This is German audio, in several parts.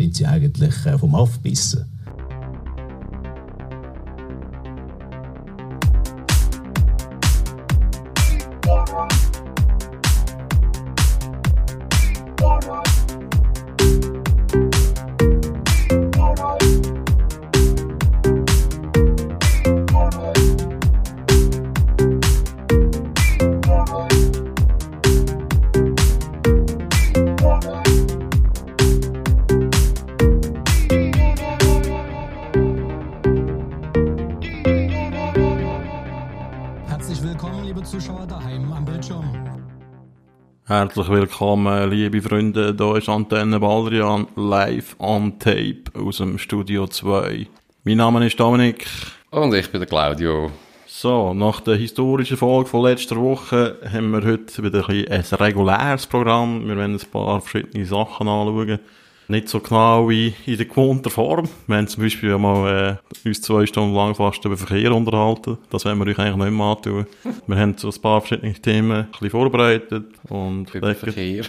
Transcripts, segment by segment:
sind sie eigentlich äh, vom Aufbissen. Herzlich willkommen, liebe Freunde. Hier ist Antenne Baldrian live on tape aus dem Studio 2. Mein Name ist Dominik. Und ich bin der Claudio. So, nach der historischen Folge von letzter Woche haben wir heute wieder ein, ein reguläres Programm. Wir werden ein paar verschiedene Sachen anschauen nicht so genau wie in der gewohnten Form. Wir haben zum Beispiel mal äh, uns zwei Stunden lang fast über Verkehr unterhalten. Das werden wir euch eigentlich nicht mehr antun. Wir haben so ein paar verschiedene Themen ein bisschen vorbereitet. Und über Verkehr.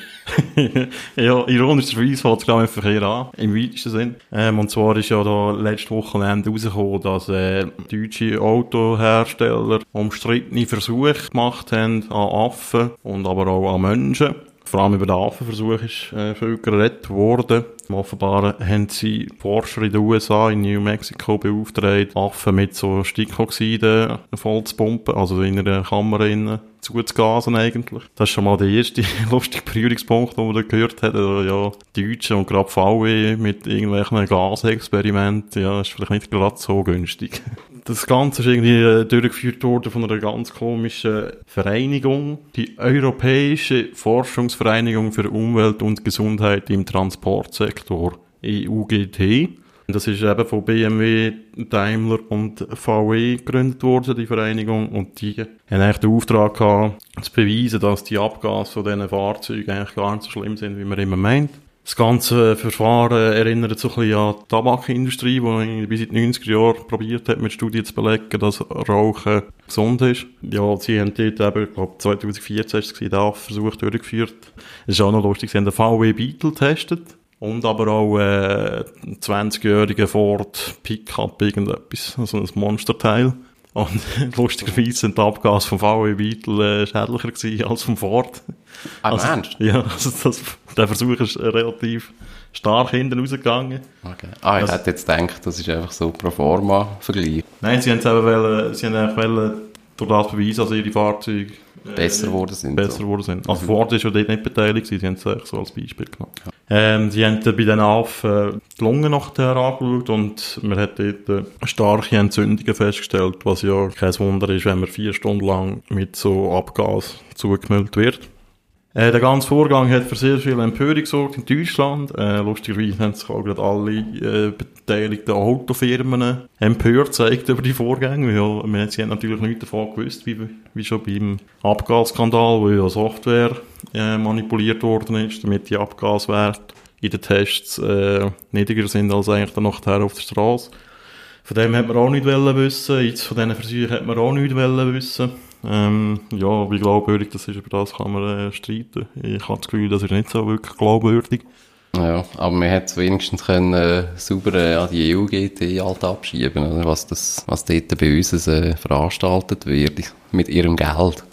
ja, ironischerweise fängt es gerade mit Verkehr an, im weitesten Sinn. Ähm, und zwar ist ja da letzte Wochenende rausgekommen, dass äh, deutsche Autohersteller umstrittene Versuche gemacht haben an Affen und aber auch an Menschen. Vor allem über den Affenversuch ist äh, viel geredet worden. Offenbar haben sie Forscher in den USA, in New Mexico beauftragt, Affen mit so Stickoxiden voll zu pumpen, also in einer Kammer innen zuzugasen eigentlich. Das ist schon mal der erste lustige Berührungspunkt, den man da gehört hat. Also, ja, Deutsche und gerade VW mit irgendwelchen Gasexperimenten, ja, ist vielleicht nicht gerade so günstig. Das Ganze ist irgendwie äh, durchgeführt worden von einer ganz komischen Vereinigung, die Europäische Forschungsvereinigung für Umwelt und Gesundheit im Transportsektor, EUGT. Das ist eben von BMW, Daimler und VW gegründet worden, die Vereinigung. Und die haben eigentlich den Auftrag gehabt, zu beweisen, dass die Abgase von diesen Fahrzeugen eigentlich gar nicht so schlimm sind, wie man immer meint. Das ganze Verfahren erinnert so ein bisschen an die Tabakindustrie, die bis in den 90er Jahren probiert hat, mit Studien zu belegen, dass Rauchen gesund ist. Ja, sie haben dort eben, ich glaube 2014 ist es den Versuch durchgeführt. Es ist auch noch lustig, sie haben den VW Beetle getestet. Und aber auch äh, 20-jährigen Ford Pickup, irgendetwas, also ein Monsterteil. Und lustigerweise sind die Abgase vom VW Beetle äh, schädlicher gewesen als vom Ford. Ah, also, ernst? Ja, also das, der Versuch ist relativ stark hinten rausgegangen. Okay. Ah, ich also, hätte jetzt gedacht, das ist einfach so pro forma Vergleich. Nein, sie haben es eben wollen, sie haben eigentlich wollen, durch das beweisen, dass ihre Fahrzeuge äh, besser geworden sind. Besser so. sind. Also Ford ist ja dort nicht beteiligt, sie haben es so als Beispiel genommen. Ja. Ähm, sie haben bei den Affen die Lungen nachher angeschaut und man hat dort äh, starke Entzündungen festgestellt, was ja kein Wunder ist, wenn man vier Stunden lang mit so Abgas zugemüllt wird. Äh, der ganze Vorgang hat für sehr viel Empörung gesorgt in Deutschland. Äh, lustigerweise haben sich auch gerade alle äh, beteiligten Autofirmen empört gezeigt über die Vorgänge. Weil, wir, sie haben natürlich nichts davon gewusst, wie, wie schon beim Abgasskandal, wo ja Software äh, manipuliert worden ist, damit die Abgaswerte in den Tests äh, niedriger sind als eigentlich dann nachher auf der Straße. Von dem hat man auch nicht wissen. Jetzt von diesen Versuchen hat man auch nicht wissen. Ähm, ja, wie glaubwürdig das ist, über das kann man äh, streiten. Ich habe das Gefühl, das ist nicht so wirklich glaubwürdig. Ja, aber man hätte es wenigstens können, äh, sauber äh, an die EU-GT halt abschieben, oder? Was, das, was dort bei uns äh, veranstaltet wird, mit ihrem Geld.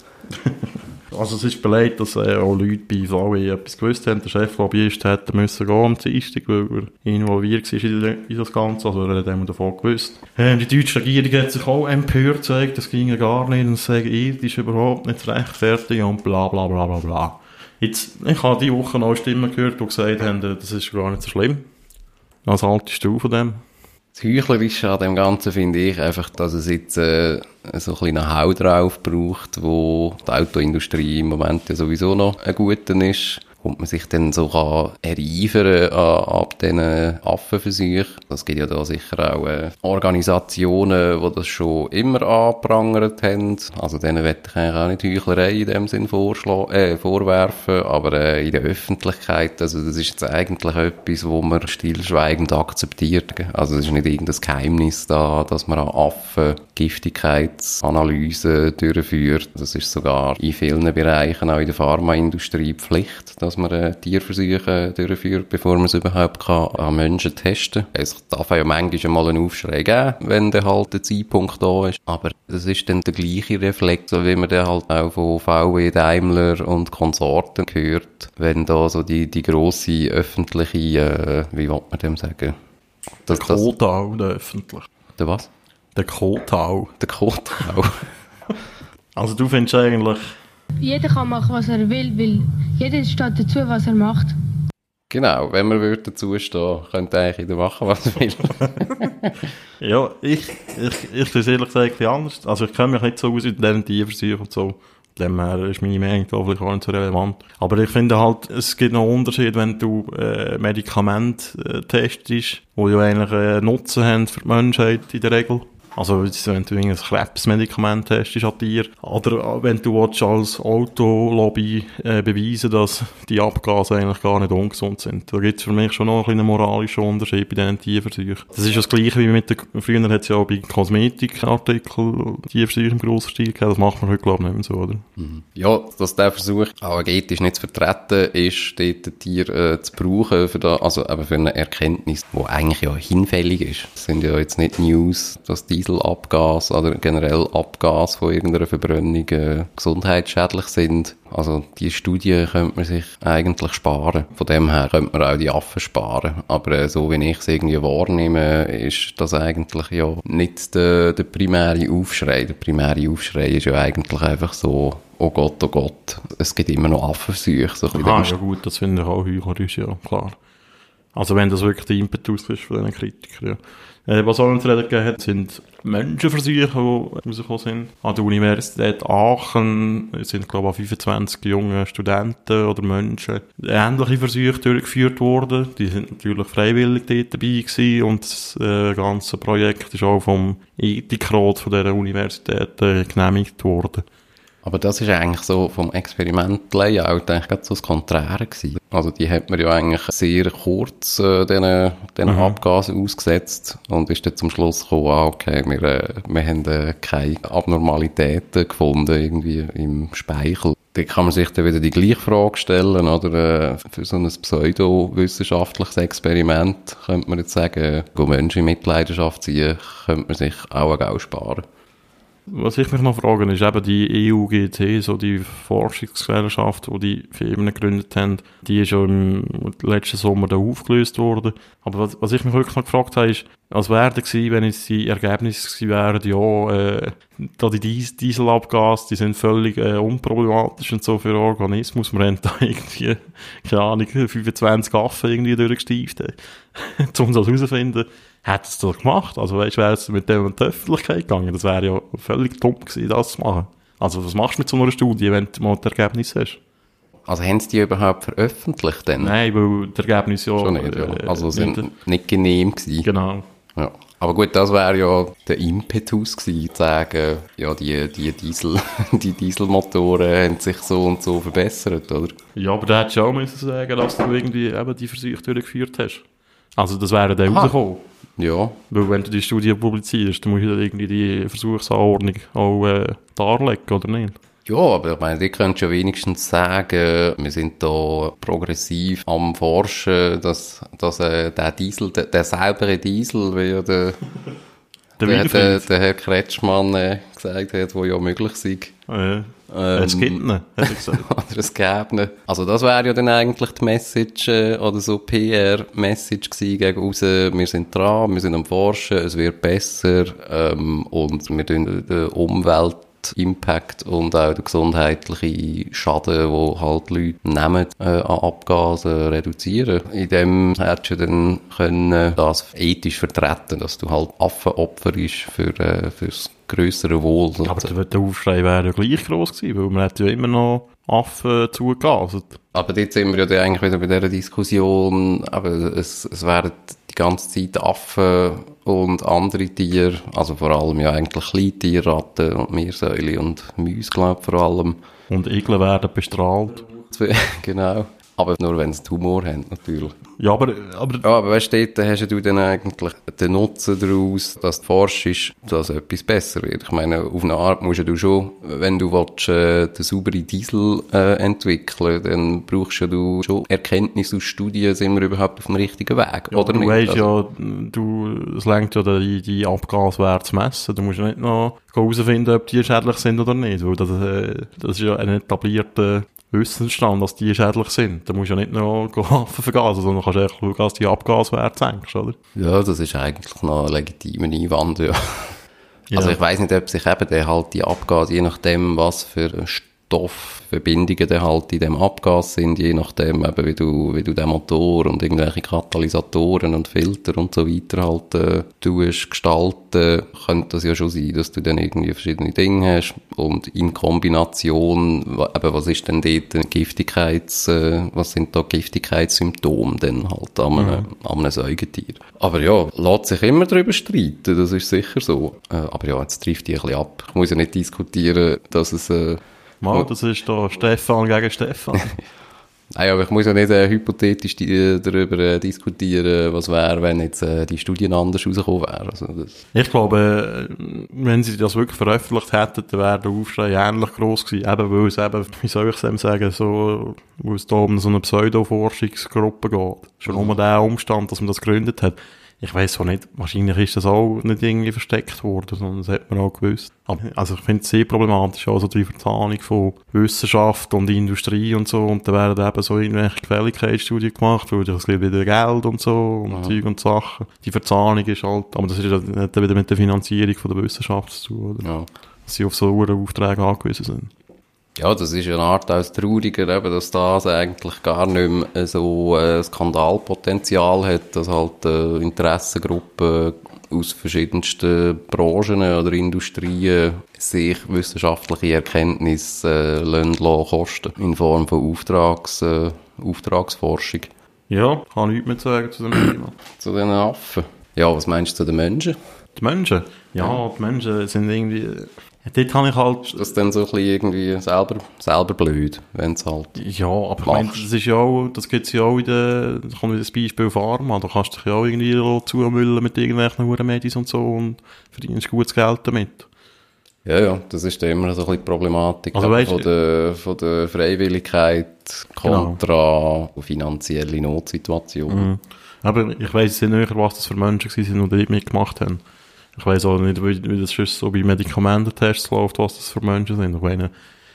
Also es ist belegt, dass äh, auch Leute bei VW etwas gewusst haben. Der Cheflobbyist hätte müssen gehen am Dienstag, weil er involviert war in, in das Ganze. Also er hat dem davon gewusst. Ähm, die deutsche Regierung hat sich auch empört gezeigt, das ging ja gar nicht und sagen, das ist überhaupt nicht rechtfertig und bla bla bla bla bla. Jetzt, ich habe diese Woche noch Stimmen gehört, die gesagt haben, das ist gar nicht so schlimm. Was haltest du von dem? Das Heuchlerische an dem Ganzen finde ich einfach, dass es jetzt äh, so ein bisschen Hau drauf braucht, wo die Autoindustrie im Moment ja sowieso noch ein guter ist kommt man sich dann so kann ereifern an, ab diesen Affenversuchen. Es gibt ja da sicher auch äh, Organisationen, die das schon immer angeprangert haben. Also denen werde ich eigentlich auch nicht Heuchlerei in dem Sinn äh, vorwerfen, aber äh, in der Öffentlichkeit, also das ist jetzt eigentlich etwas, wo man stillschweigend akzeptiert. Also es ist nicht irgendein Geheimnis da, dass man an Affen Giftigkeitsanalysen durchführt. Das ist sogar in vielen Bereichen, auch in der Pharmaindustrie, Pflicht, dass man äh, Tierversuche durchführt, bevor man es überhaupt kann an Menschen testen kann. Es darf ja manchmal mal einen Aufschrei geben, wenn der halt der Zeitpunkt da ist. Aber das ist dann der gleiche Reflex, wie man dann halt auch von VW, Daimler und Konsorten hört, wenn da so die, die grosse öffentliche, äh, wie will man dem sagen? Das, der Kotau, der öffentlich. Der was? Der Kotau. Der Kotau. also du findest eigentlich... Jeder kann machen, was er will, weil jeder steht dazu, was er macht. Genau, wenn man würde dazu stehen, könnte eigentlich jeder machen, was er will. ja, ich, ich, ich sehe es ehrlich gesagt anders. Also ich kenne mich nicht so aus in diesen Tierversuchen und so. Dem her ist meine Meinung da vielleicht auch nicht so relevant. Aber ich finde halt, es gibt noch einen Unterschied, wenn du äh, Medikamente äh, testest, die ja eigentlich äh, Nutzen haben für die Menschheit in der Regel. Also, wenn du ein Krebsmedikament hast, ist an dir. Oder wenn du als Autolobby äh, beweisen dass die Abgase eigentlich gar nicht ungesund sind. Da gibt es für mich schon noch ein einen moralischen Unterschied bei diesen Tierversuchen. Das ist das Gleiche wie mit der, früher hat es ja auch bei Kosmetikartikeln Tierversuche im grossen Stil gegeben. Das macht man heute, glaube ich, nicht mehr so, oder? Mhm. Ja, dass der Versuch auch genetisch nicht zu vertreten ist, dort ein Tier äh, zu brauchen, für da, also eben für eine Erkenntnis, die eigentlich ja hinfällig ist. Das sind ja jetzt nicht News, dass die Dieselabgas oder generell Abgas von irgendeiner Verbrennung äh, gesundheitsschädlich sind. Also die Studie könnte man sich eigentlich sparen. Von dem her könnte man auch die Affen sparen. Aber äh, so wie ich es irgendwie wahrnehme, ist das eigentlich ja nicht der, der primäre Aufschrei. Der primäre Aufschrei ist ja eigentlich einfach so, oh Gott, oh Gott, es gibt immer noch Affenversuche. So ah, ja gut, das finde ich auch heuchlerisch, ja, klar. Also wenn das wirklich der Impetus ist von diesen Kritikern, ja. Äh, was auch noch zu gegeben hat, sind Menschenversuche, die rausgekommen sind. An der Universität Aachen sind, glaube ich, 25 junge Studenten oder Menschen ähnliche Versuche durchgeführt worden. Die sind natürlich freiwillig dort dabei gewesen und das äh, ganze Projekt ist auch vom Ethikrat von dieser Universität äh, genehmigt worden. Aber das ist eigentlich so vom Experiment-Layout eigentlich gerade so das Konträre gewesen. Also die hat man ja eigentlich sehr kurz äh, diesen, diesen mhm. Abgasen ausgesetzt und ist dann zum Schluss gekommen, ah, okay, wir, äh, wir haben äh, keine Abnormalitäten gefunden irgendwie im Speichel. Da kann man sich dann wieder die gleiche Frage stellen, oder? Äh, für so ein pseudowissenschaftliches Experiment könnte man jetzt sagen, go Menschen in Mitleidenschaft ziehen, könnte man sich auch auch sparen. Was ich mich noch frage, ist eben die EUGT, so die Forschungsgesellschaft, die die Firmen gegründet haben, die ist ja im letzten Sommer da aufgelöst worden. Aber was, was ich mich wirklich noch gefragt habe, ist, was wäre gewesen, wenn jetzt die Ergebnisse wären, ja, äh, da die Dies Dieselabgase, die sind völlig äh, unproblematisch und so für den Organismus. Wir haben da irgendwie, keine Ahnung, 25 Affen irgendwie durchgesteift, äh, um das herauszufinden hat es doch gemacht. Also weißt du, wäre es mit dem in die Öffentlichkeit gegangen, das wäre ja völlig dumm gewesen, das zu machen. Also was machst du mit so einer Studie, wenn du mal das Ergebnis hast? Also haben sie die überhaupt veröffentlicht denn? Nein, weil das Ergebnis ja... Schon nicht, ja. Äh, also sind nicht, nicht genehm gewesen. Genau. Ja. Aber gut, das wäre ja der Impetus gewesen, zu sagen, ja, die, die, Diesel, die Dieselmotoren haben sich so und so verbessert, oder? Ja, aber da hättest du auch müssen sagen, dass du irgendwie eben die Versuche durchgeführt hast. Also das wäre dann rausgekommen. Ja. Weil wenn du die Studie publizierst, dann musst du irgendwie die Versuchsanordnung auch äh, darlegen, oder nicht? Ja, aber ich meine, die könntest ja wenigstens sagen, wir sind da progressiv am Forschen, dass, dass äh, der Diesel, der, der saubere Diesel, wie ja der, der, der, der, Herr Kretschmann äh, gesagt hat, wo ja möglich ist. Ja. Ähm, es gibt ihn, hat er gesagt. oder es gäbe ihn. Also das wäre ja dann eigentlich die Message äh, oder so PR-Message gewesen gegen raus. Wir sind dran, wir sind am Forschen, es wird besser ähm, und wir tun die Umwelt Impact und auch der gesundheitliche Schaden, wo halt Leute nehmen, äh, an Abgasen reduzieren. In dem hättest du dann können das ethisch vertreten, dass du halt Affenopfer ist für, äh, fürs grössere Wohl. Aber der, Aufschrei wäre ja gleich gross gewesen, weil man hat ja immer noch Affen zugegaset. Aber jetzt sind wir ja eigentlich wieder bei dieser Diskussion, aber es, es werden die ganze Zeit Affen und andere Tiere, also vor allem ja eigentlich Kleintiere, Ratten und Meersäule und Mäuse, glaube vor allem. Und Igel werden bestrahlt. genau. Aber nur wenn sie Humor haben, natürlich. Ja, aber, aber Ja, aber weißt du, dort hast du dann eigentlich den Nutzen daraus, dass du forschst, dass etwas besser wird. Ich meine, auf eine Art musst du schon, wenn du willst, äh, den sauberen Diesel äh, entwickeln dann brauchst du schon Erkenntnis aus Studien, sind wir überhaupt auf dem richtigen Weg, oder du nicht? weißt Also- ja, du, es lenkt ja, die, die Abgaswerte zu messen. Du musst ja nicht noch herausfinden, ob die schädlich sind oder nicht, weil das, äh, das ist ja ein etablierter Wissensstand, dass die schädlich sind. Da musst du ja nicht Waffen vergasen, sondern kannst echt schauen, dass die Abgaswerte senkst, oder? Ja, das ist eigentlich noch ein legitimer Einwand, ja. Ja. Also ich weiss nicht, ob sich eben der halt die Abgas, je nachdem, was für Stoffverbindungen der halt in dem Abgas sind, je nachdem eben, wie du, wie du den Motor und irgendwelche Katalysatoren und Filter und so weiter halt äh, tust, gestalten, könnte das ja schon sein, dass du dann irgendwie verschiedene Dinge hast und in Kombination, eben, was ist denn dort Giftigkeits, äh, was sind da Giftigkeitssymptome denn halt an einem, an einem Säugetier? Aber ja, lässt sich immer darüber streiten, das ist sicher so. Äh, aber ja, jetzt trifft die ein bisschen ab. Ich muss ja nicht diskutieren, dass es, äh, Mal, das ist da Stefan gegen Stefan. Nein, aber ich muss ja nicht äh, hypothetisch die, äh, darüber äh, diskutieren, was wäre, wenn jetzt äh, die Studien anders rausgekommen wären. Also das, Ich glaube, äh, wenn sie das wirklich veröffentlicht hätten, dann wäre der Aufschrei ähnlich gross gewesen. Eben, weil es eben, wie soll ich es sagen, so, weil es da um so eine Pseudo-Forschungsgruppe geht. Schon nur der Umstand, dass man das gegründet hat. Ich weiss auch nicht, wahrscheinlich ist das auch nicht irgendwie versteckt worden, sondern das hat man auch gewusst. Aber, also ich finde es sehr problematisch, also die Verzahnung von Wissenschaft und Industrie und so, und da werden eben so irgendwelche Gefälligkeitsstudien gemacht, weil das gibt wieder Geld und so, und Zeug und Sachen. Die Verzahnung ist halt, aber das ist ja nicht wieder mit der Finanzierung von der Wissenschaft zu tun, oder? ja. Dass sie auf so Aufträge angewiesen sind. Ja, das ist eine Art als trauriger, eben, dass das eigentlich gar nicht mehr so äh, Skandalpotenzial hat, dass halt äh, Interessengruppen aus verschiedensten Branchen oder Industrien sich wissenschaftliche Erkenntnisse äh, kosten in Form von Auftrags, äh, Auftragsforschung Ja, kann nichts mehr zu sagen zu dem Thema. zu den Affen. Ja, was meinst du zu den Menschen? Die Menschen? Ja, die Menschen sind irgendwie, ja, dort habe ich halt, Das ist dann so ein bisschen irgendwie selber, selber blöd, wenn es halt... ja, aber ich meine, das ist ja auch, das gibt's ja auch in der, da kommt wieder das Beispiel Pharma, da kannst du dich ja auch irgendwie zumüllen mit irgendwelchen Hurenmedis und so und verdienst gutes Geld damit. Ja, ja, das ist dann immer so ein bisschen die Problematik Also weisst- von, der, von der Freiwilligkeit kontra finanzielle Notsituation. Mhm. Aber ich weiss nicht was das für Menschen sind, die dort mitgemacht haben. Ich weiss auch nicht, wie, wie das so bei Medikamententests läuft, was das für Menschen sind. Ich meine,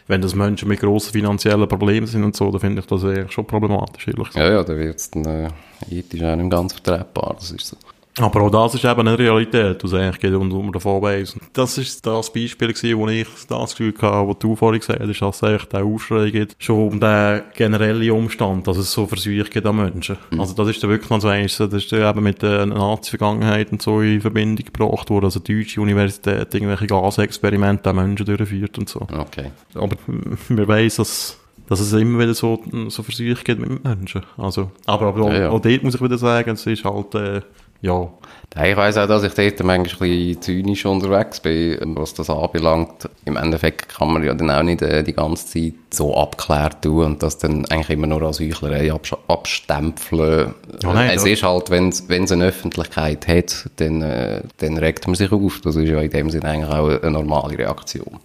wenn das Menschen mit grossen finanziellen Problemen sind und so, dann finde ich das eigentlich schon problematisch, ehrlich gesagt. Ja, ja, da wird es dann äh, ethisch auch nicht ganz vertretbar, das ist so. Aber auch das ist eben eine Realität, was eigentlich geht und um davon weiss. Das ist das Beispiel gewesen, wo ich das Gefühl hatte, was du vorhin gesagt hast, dass es eigentlich der Aufschrei gibt, schon um den generellen Umstand, dass es so Versuche gibt an Menschen. Also das ist dann wirklich so eins, das ist eben mit der Nazi-Vergangenheit und so in Verbindung gebracht worden, also die deutsche Universität irgendwelche Gasexperimente an Menschen durchführt und so. Okay. Aber wir weiss, dass, dass es immer wieder so, so Versuche gibt mit Menschen. Also, aber, aber auch, Ja, ja. auch dort muss ich wieder sagen, es ist halt, äh, ja, Ich weiss auch, dass ich dort manchmal ein bisschen zynisch unterwegs bin, was das anbelangt. Im Endeffekt kann man ja dann auch nicht äh, die ganze Zeit so abklärt tun und das dann eigentlich immer nur als Heuchlerei abstempeln. Ja, nein, es das- ist halt, wenn es eine Öffentlichkeit hat, dann, äh, dann regt man sich auf. Das ist ja in dem Sinne eigentlich auch eine normale Reaktion.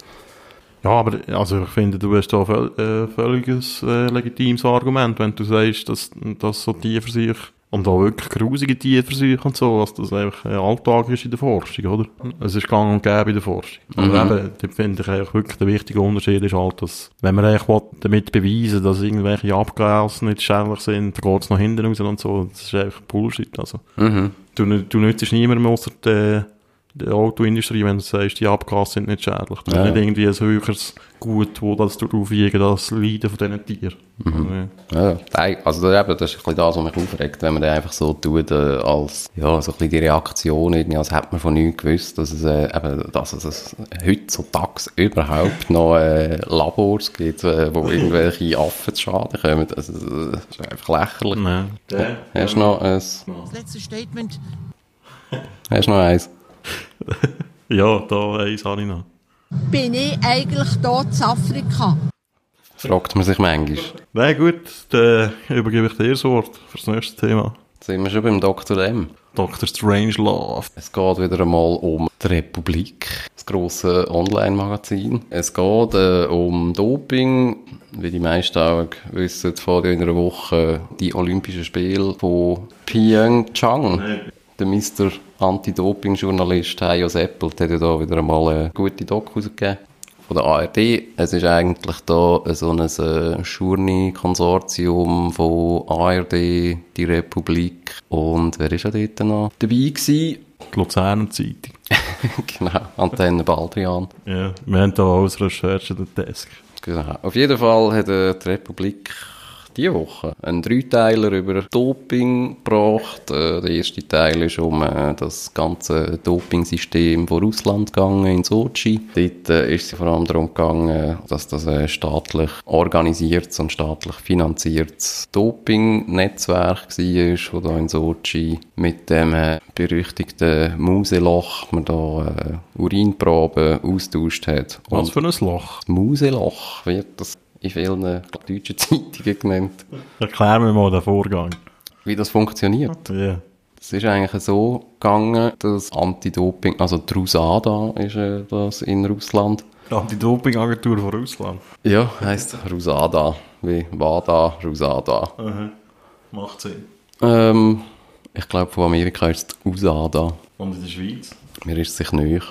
Ja, aber also ich finde, du hast da völ äh, völliges äh, legitimes Argument, wenn du sagst, dass, dass so Tierversuche und auch wirklich grusige Tierversuche und so, dass das einfach äh, Alltag ist in der Forschung, oder? Es ist gang und gäbe in der Forschung. Aber eben, da finde ich eigentlich wirklich der wichtige Unterschied ist halt, dass, wenn man eigentlich will, damit beweisen dass irgendwelche Abgase nicht schädlich sind, dann geht es nach hinten raus und so, das ist einfach Bullshit, also. Mhm. Du, du nützt niemandem außer der, der Autoindustrie, wenn du sagst, die Abgase sind nicht schädlich. Du Ja. hast nicht irgendwie ein höheres Gut, wo das aufwiegen, das Leiden von diesen Tieren. Mhm. Also, Ja, nein, also da eben, das ist ein bisschen das, was mich aufregt, wenn man dann einfach so tut, äh, als, ja, so ein bisschen die Reaktion irgendwie, als hätte man von nichts gewusst, dass es, äh, eben, dass es heutzutage überhaupt noch, äh, Labors gibt, äh, wo irgendwelche Affen zu Schaden kommen. Also, das ist einfach lächerlich. Nein. Hast du noch ein, Das letzte Statement. hast du noch eins? Ja, da eins habe ich noch. Bin ich eigentlich dort in Afrika? Fragt man sich manchmal. Na gut, dann übergebe ich dir das Wort für das nächste Thema. Sind wir schon beim Dr. M? Dr. Strangelove. Es geht wieder einmal um die Republik, das grosse Online-Magazin. Es geht äh, um Doping. Wie die meisten auch wissen, vor in einer Woche die Olympischen Spiele von Pyeongchang. Der Mr. Anti-Doping-Journalist Heio Seppelt hat ja da wieder einmal eine gute Doku rausgegeben von der ARD. Es ist eigentlich da so ein äh, Journey-Konsortium von ARD, die Republik und wer ist ja dort noch dabei gewesen? Die Luzerner Zeitung. genau, Antenne Baldrian. Ja, wir haben da als Recherche den Desk. Genau. Auf jeden Fall hat äh, die Republik diese Woche einen Dreiteiler über Doping gebracht. Äh, der erste Teil ist um äh, das ganze Dopingsystem von Russland gegangen in Sochi. Dort äh, ist es vor allem darum gegangen, dass das ein staatlich organisiertes und staatlich finanziertes Dopingnetzwerk war, wo da in Sochi mit dem äh, berüchtigten Museloch man da Urinproben austauscht hat. Was für ein Loch? Museloch wird das in vielen deutschen Zeitungen genannt. Erklär mir mal den Vorgang. Wie das funktioniert. Ja. Es ist eigentlich so gegangen, dass Anti-Doping, also die RUSADA ist äh, das in Russland. Die Anti-Doping-Agentur von Russland. Ja, heisst RUSADA, wie WADA, RUSADA. Macht Sinn. Ähm, ich glaube, von Amerika ist es USADA. Und in der Schweiz? Mir ist es sich näher.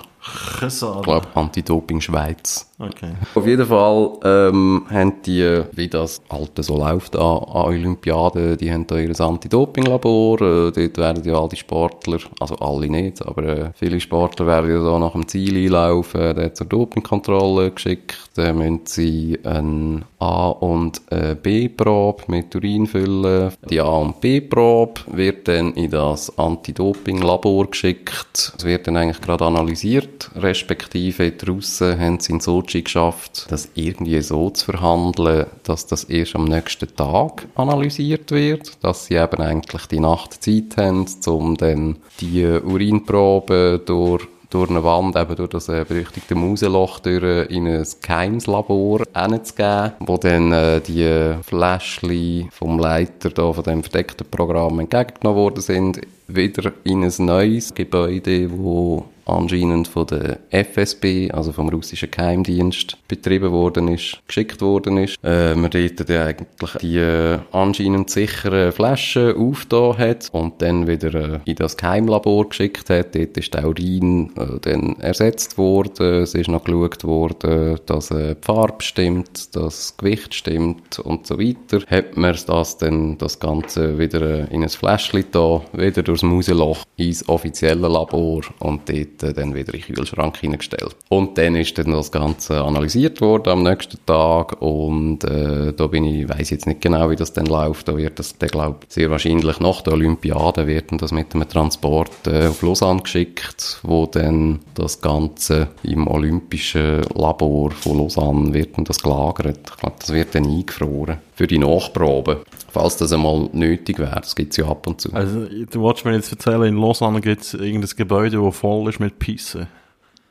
Ich glaube, Anti-Doping Schweiz. Okay. Auf jeden Fall ähm, haben die, wie das Alte so läuft an, an Olympiaden, die haben da ihr Anti-Doping-Labor. Äh, dort werden ja alle Sportler, also alle nicht, aber äh, viele Sportler werden ja da nach dem Ziel einlaufen, dann zur Dopingkontrolle geschickt. Dann müssen sie eine A- und B-Probe mit Urin füllen. Die A- und B-Probe wird dann in das Anti-Doping-Labor geschickt. Es wird dann eigentlich gerade analysiert, respektive die Russen haben es in Sochi geschafft, das irgendwie so zu verhandeln, dass das erst am nächsten Tag analysiert wird, dass sie eben eigentlich die Nacht Zeit haben, um dann die Urinprobe durch durch eine Wand, eben durch das äh, berüchtigte Mauseloch durch, in ein Geheimslabor hinzugeben, wo dann äh, die Fläschchen vom Leiter da, von dem verdeckten Programm entgegengenommen worden sind, wieder in ein neues Gebäude, wo anscheinend von der FSB, also vom russischen Geheimdienst, betrieben worden ist, geschickt worden ist. Äh, man dort dann eigentlich die äh, anscheinend sicheren Flaschen aufgetan hat und dann wieder äh, in das Geheimlabor geschickt hat. Dort ist der Urin äh, dann ersetzt worden. Es ist noch geschaut worden, dass äh, die Farbe stimmt, dass das Gewicht stimmt und so weiter. Hat man das dann, das Ganze wieder äh, in ein Fläschchen da, wieder durchs Mauseloch ins offizielle Labor und dort äh, dann wieder in den Kühlschrank hineingestellt. Und dann ist dann das Ganze analysiert worden am nächsten Tag und äh, da bin ich, weiß jetzt nicht genau, wie das dann läuft, da wird das, der glaube sehr wahrscheinlich nach der Olympiade wird das mit einem Transport äh, auf Lausanne geschickt, wo dann das Ganze im olympischen Labor von Lausanne wird das gelagert. Ich glaube, das wird dann eingefroren für die Nachprobe, falls das einmal nötig wäre. Das gibt es ja ab und zu. Also, du wolltest mir jetzt erzählen, in Lausanne gibt es irgendein Gebäude, das voll ist mit Pissen.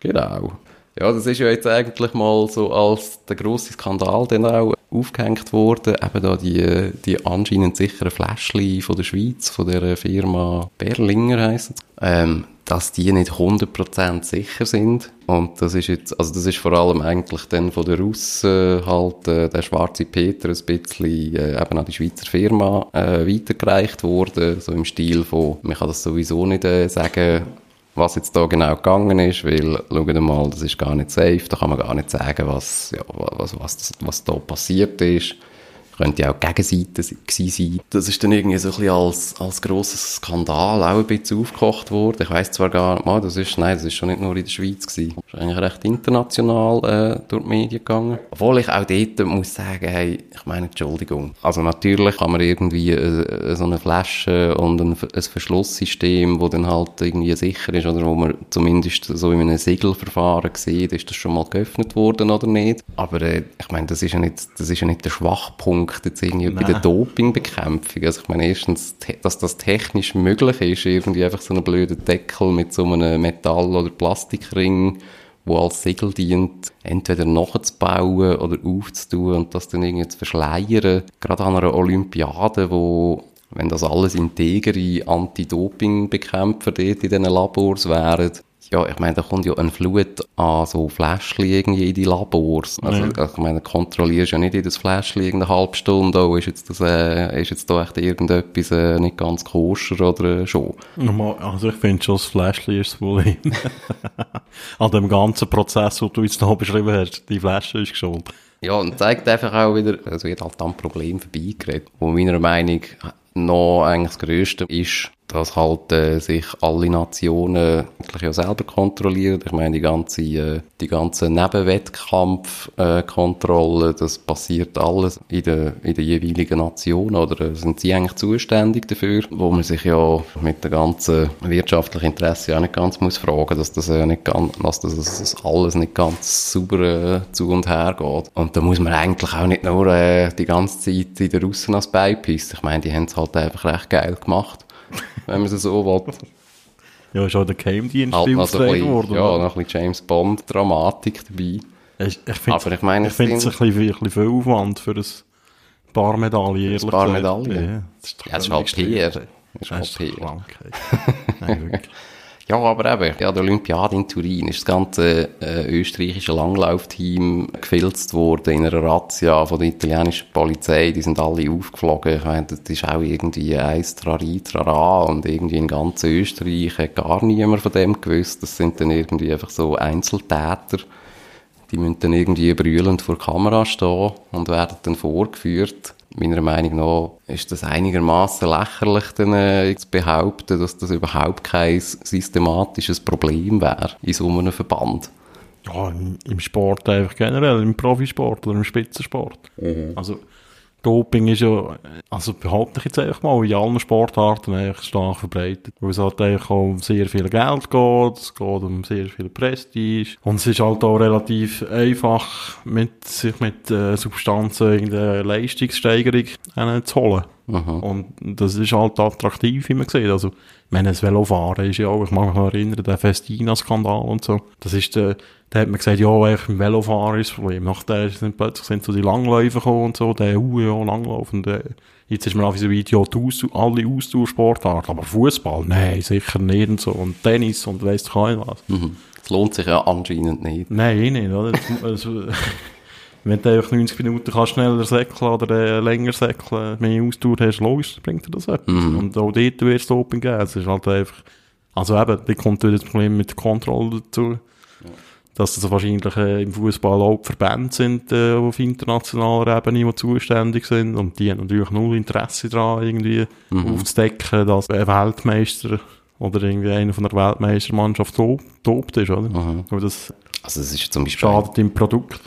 Genau. Ja, das ist ja jetzt eigentlich mal so als der grosse Skandal dann auch aufgehängt worden. Eben da die, die anscheinend sicheren Fläschchen von der Schweiz, von der Firma Berlinger heisst es. Ähm, dass die nicht 100% sicher sind. Und das ist jetzt, also das ist vor allem eigentlich dann von den Russen halt, äh, der schwarze Peter ein bisschen äh, eben an die Schweizer Firma äh, weitergereicht worden, so im Stil von, man kann das sowieso nicht äh, sagen, was jetzt da genau gegangen ist, weil, schaut mal, das ist gar nicht safe, da kann man gar nicht sagen, was, ja, was, was, was da passiert ist. Könnte ja auch Gegenseite gewesen sein. Das ist dann irgendwie so ein bisschen als, als grosser Skandal auch ein bisschen aufgekocht worden. Ich weiss zwar gar nicht das ist, nein, das ist schon nicht nur in der Schweiz gewesen. Das ist eigentlich recht international äh, durch die Medien gegangen. Obwohl ich auch dort muss sagen, hey, ich meine, Entschuldigung. Also natürlich kann man irgendwie äh, so eine Flasche und ein, ein Verschlusssystem, wo dann halt irgendwie sicher ist oder wo man zumindest so in einem Siegelverfahren sieht, ist das schon mal geöffnet worden oder nicht. Aber äh, ich meine, das ist ja nicht, das ist ja nicht der Schwachpunkt jetzt irgendwie bei der Dopingbekämpfung. Also ich meine erstens, dass das technisch möglich ist, irgendwie einfach so einen blöden Deckel mit so einem Metall- oder Plastikring wo als Segel dient, entweder nachzubauen oder aufzutun und das dann irgendwie zu verschleiern. Gerade an einer Olympiade, wo wenn das alles integere Anti-Doping-Bekämpfer dort in diesen Labors wären, ja, ich meine, da kommt ja eine Flut an so Fläschchen irgendwie in die Labors. Also, Ja. ich meine, kontrollierst ja nicht jedes Fläschchen irgendeine halbe Stunde, oh, ist jetzt das, äh, ist jetzt da echt irgendetwas äh, nicht ganz koscher oder äh, schon? Normal, also ich finde schon, das Fläschchen ist das Problem. An dem ganzen Prozess, den du jetzt noch beschrieben hast, die Flasche ist schuld. Ja, und zeigt einfach auch wieder, also wird halt am Problem vorbeigeredet. Wo meiner Meinung noch eigentlich das Größte ist, dass halt äh, sich alle Nationen wirklich ja selber kontrollieren. Ich meine, die ganze, äh, die ganze Nebenwettkampfkontrolle, äh, das passiert alles in der, in der jeweiligen Nation, oder äh, sind sie eigentlich zuständig dafür, wo man sich ja mit der ganzen wirtschaftlichen Interesse auch nicht ganz muss fragen, dass das, äh, nicht ganz, dass das, das alles nicht ganz sauber äh, zu und her geht. Und da muss man eigentlich auch nicht nur äh, die ganze Zeit in den Russen als beipissen. Ich meine, die haben es halt einfach recht geil gemacht, wenn man es so will. Ja, ist auch der Geheimdienst Halt noch so ein beauftragt bisschen, worden. ja, noch ein bisschen James Bond-Dramatik dabei. Ich, ich finde Aber ich meine, ich finde es ein ein bisschen viel Aufwand für ein paar Medaillen, ehrlich paar gesagt. Medaillen? Ja, das ist, Ja, das ist halt PR. Das ist halt PR. Krankheit. Nein, wirklich. Ja, aber eben, ja, der Olympiade in Turin ist das ganze äh, österreichische Langlaufteam gefilzt worden in einer Razzia von der italienischen Polizei. Die sind alle aufgeflogen. Ich meine, das ist auch irgendwie eins Trari, Trara und irgendwie in ganz Österreich hat gar niemand von dem gewusst. Das sind dann irgendwie einfach so Einzeltäter. Die müssen dann irgendwie brüllend vor der Kamera stehen und werden dann vorgeführt. Meiner Meinung nach ist das einigermaßen lächerlich, dann, äh, zu behaupten, dass das überhaupt kein systematisches Problem wäre in so einem Verband. Ja, im, im Sport einfach generell, im Profisport oder im Spitzensport. Also, Doping ist ja, also behaupte ich jetzt einfach mal, in allen Sportarten eigentlich stark verbreitet. Weil es halt eigentlich auch um sehr viel Geld geht, es geht um sehr viel Prestige. Und es ist halt auch relativ einfach, mit, sich mit äh, Substanzen irgendeine Leistungssteigerung äh, zu holen. Und das ist halt attraktiv, wie man sieht. Also, meine, das Velofahren ist ja auch, ich mag mich noch erinnern, der Festina-Skandal und so. Das ist der, da hat man gesagt, ja, eigentlich im Velofahren ist das Problem. Nachher sind plötzlich sind so die Langläufer gekommen und so, der, uh, ja, Langlauf. Und, äh, jetzt ist man auf so die Aus alle Ausdauersportarten. Aber Fußball, nein, sicher nicht und so. Und Tennis und weiss nicht was. Das lohnt sich ja anscheinend nicht. Nein, eh nicht, oder? Das- also, wenn du einfach 90 Minuten kannst schneller säckeln oder äh, länger säckeln, mehr Ausdauer hast, logisch, bringt dir das etwas. Und auch dort wird es Doping geben. Es ist halt einfach, also eben, da kommt wieder das Problem mit der Kontrolle dazu. Dass das wahrscheinlich äh, im Fußball auch Verbände sind, äh, auf internationaler Ebene, die zuständig sind. Und die haben natürlich null Interesse daran, irgendwie aufzudecken, dass ein Weltmeister oder irgendwie einer von der Weltmeistermannschaft top, topt ist, oder? Weil das Also es ist zum Beispiel, schadet im Produkt.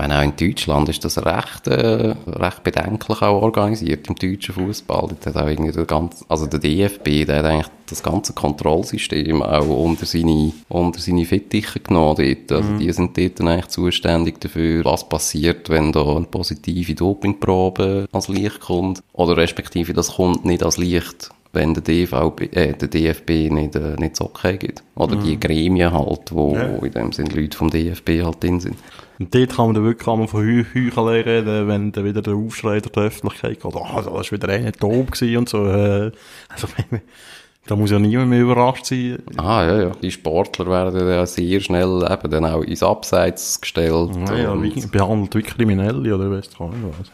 Meine, auch in Deutschland ist das recht, äh, recht bedenklich auch organisiert, im deutschen Fußball. Dort hat auch irgendwie der ganze, also der DFB, der hat eigentlich das ganze Kontrollsystem auch unter seine, unter seine Fittiche genommen dort. Also die sind dort dann eigentlich zuständig dafür, was passiert, wenn da eine positive Dopingprobe ans Licht kommt. Oder respektive, das kommt nicht ans Licht, wenn der, DVB, äh, der DFB nicht, äh, nicht das Okay gibt. Oder die Gremien halt, wo, Ja. wo in dem sind Leute vom DFB halt drin sind. Und dort kann man dann wirklich einmal von Heu- Heuchelei reden, wenn dann wieder der Aufschrei die Öffentlichkeit geht, ah, da war wieder einer taub und so. Äh, also, da muss ja niemand mehr überrascht sein. Ah, ja, ja. Die Sportler werden ja sehr schnell eben dann auch ins Abseits gestellt. Ja, ja, wie, behandelt wie Kriminelle oder weißt du auch nicht was.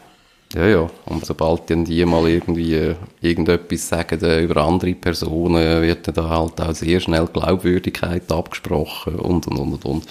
Ja, ja. Und sobald dann die mal irgendwie äh, irgendetwas sagen äh, über andere Personen, wird dann da halt auch sehr schnell Glaubwürdigkeit abgesprochen und, und, und, und.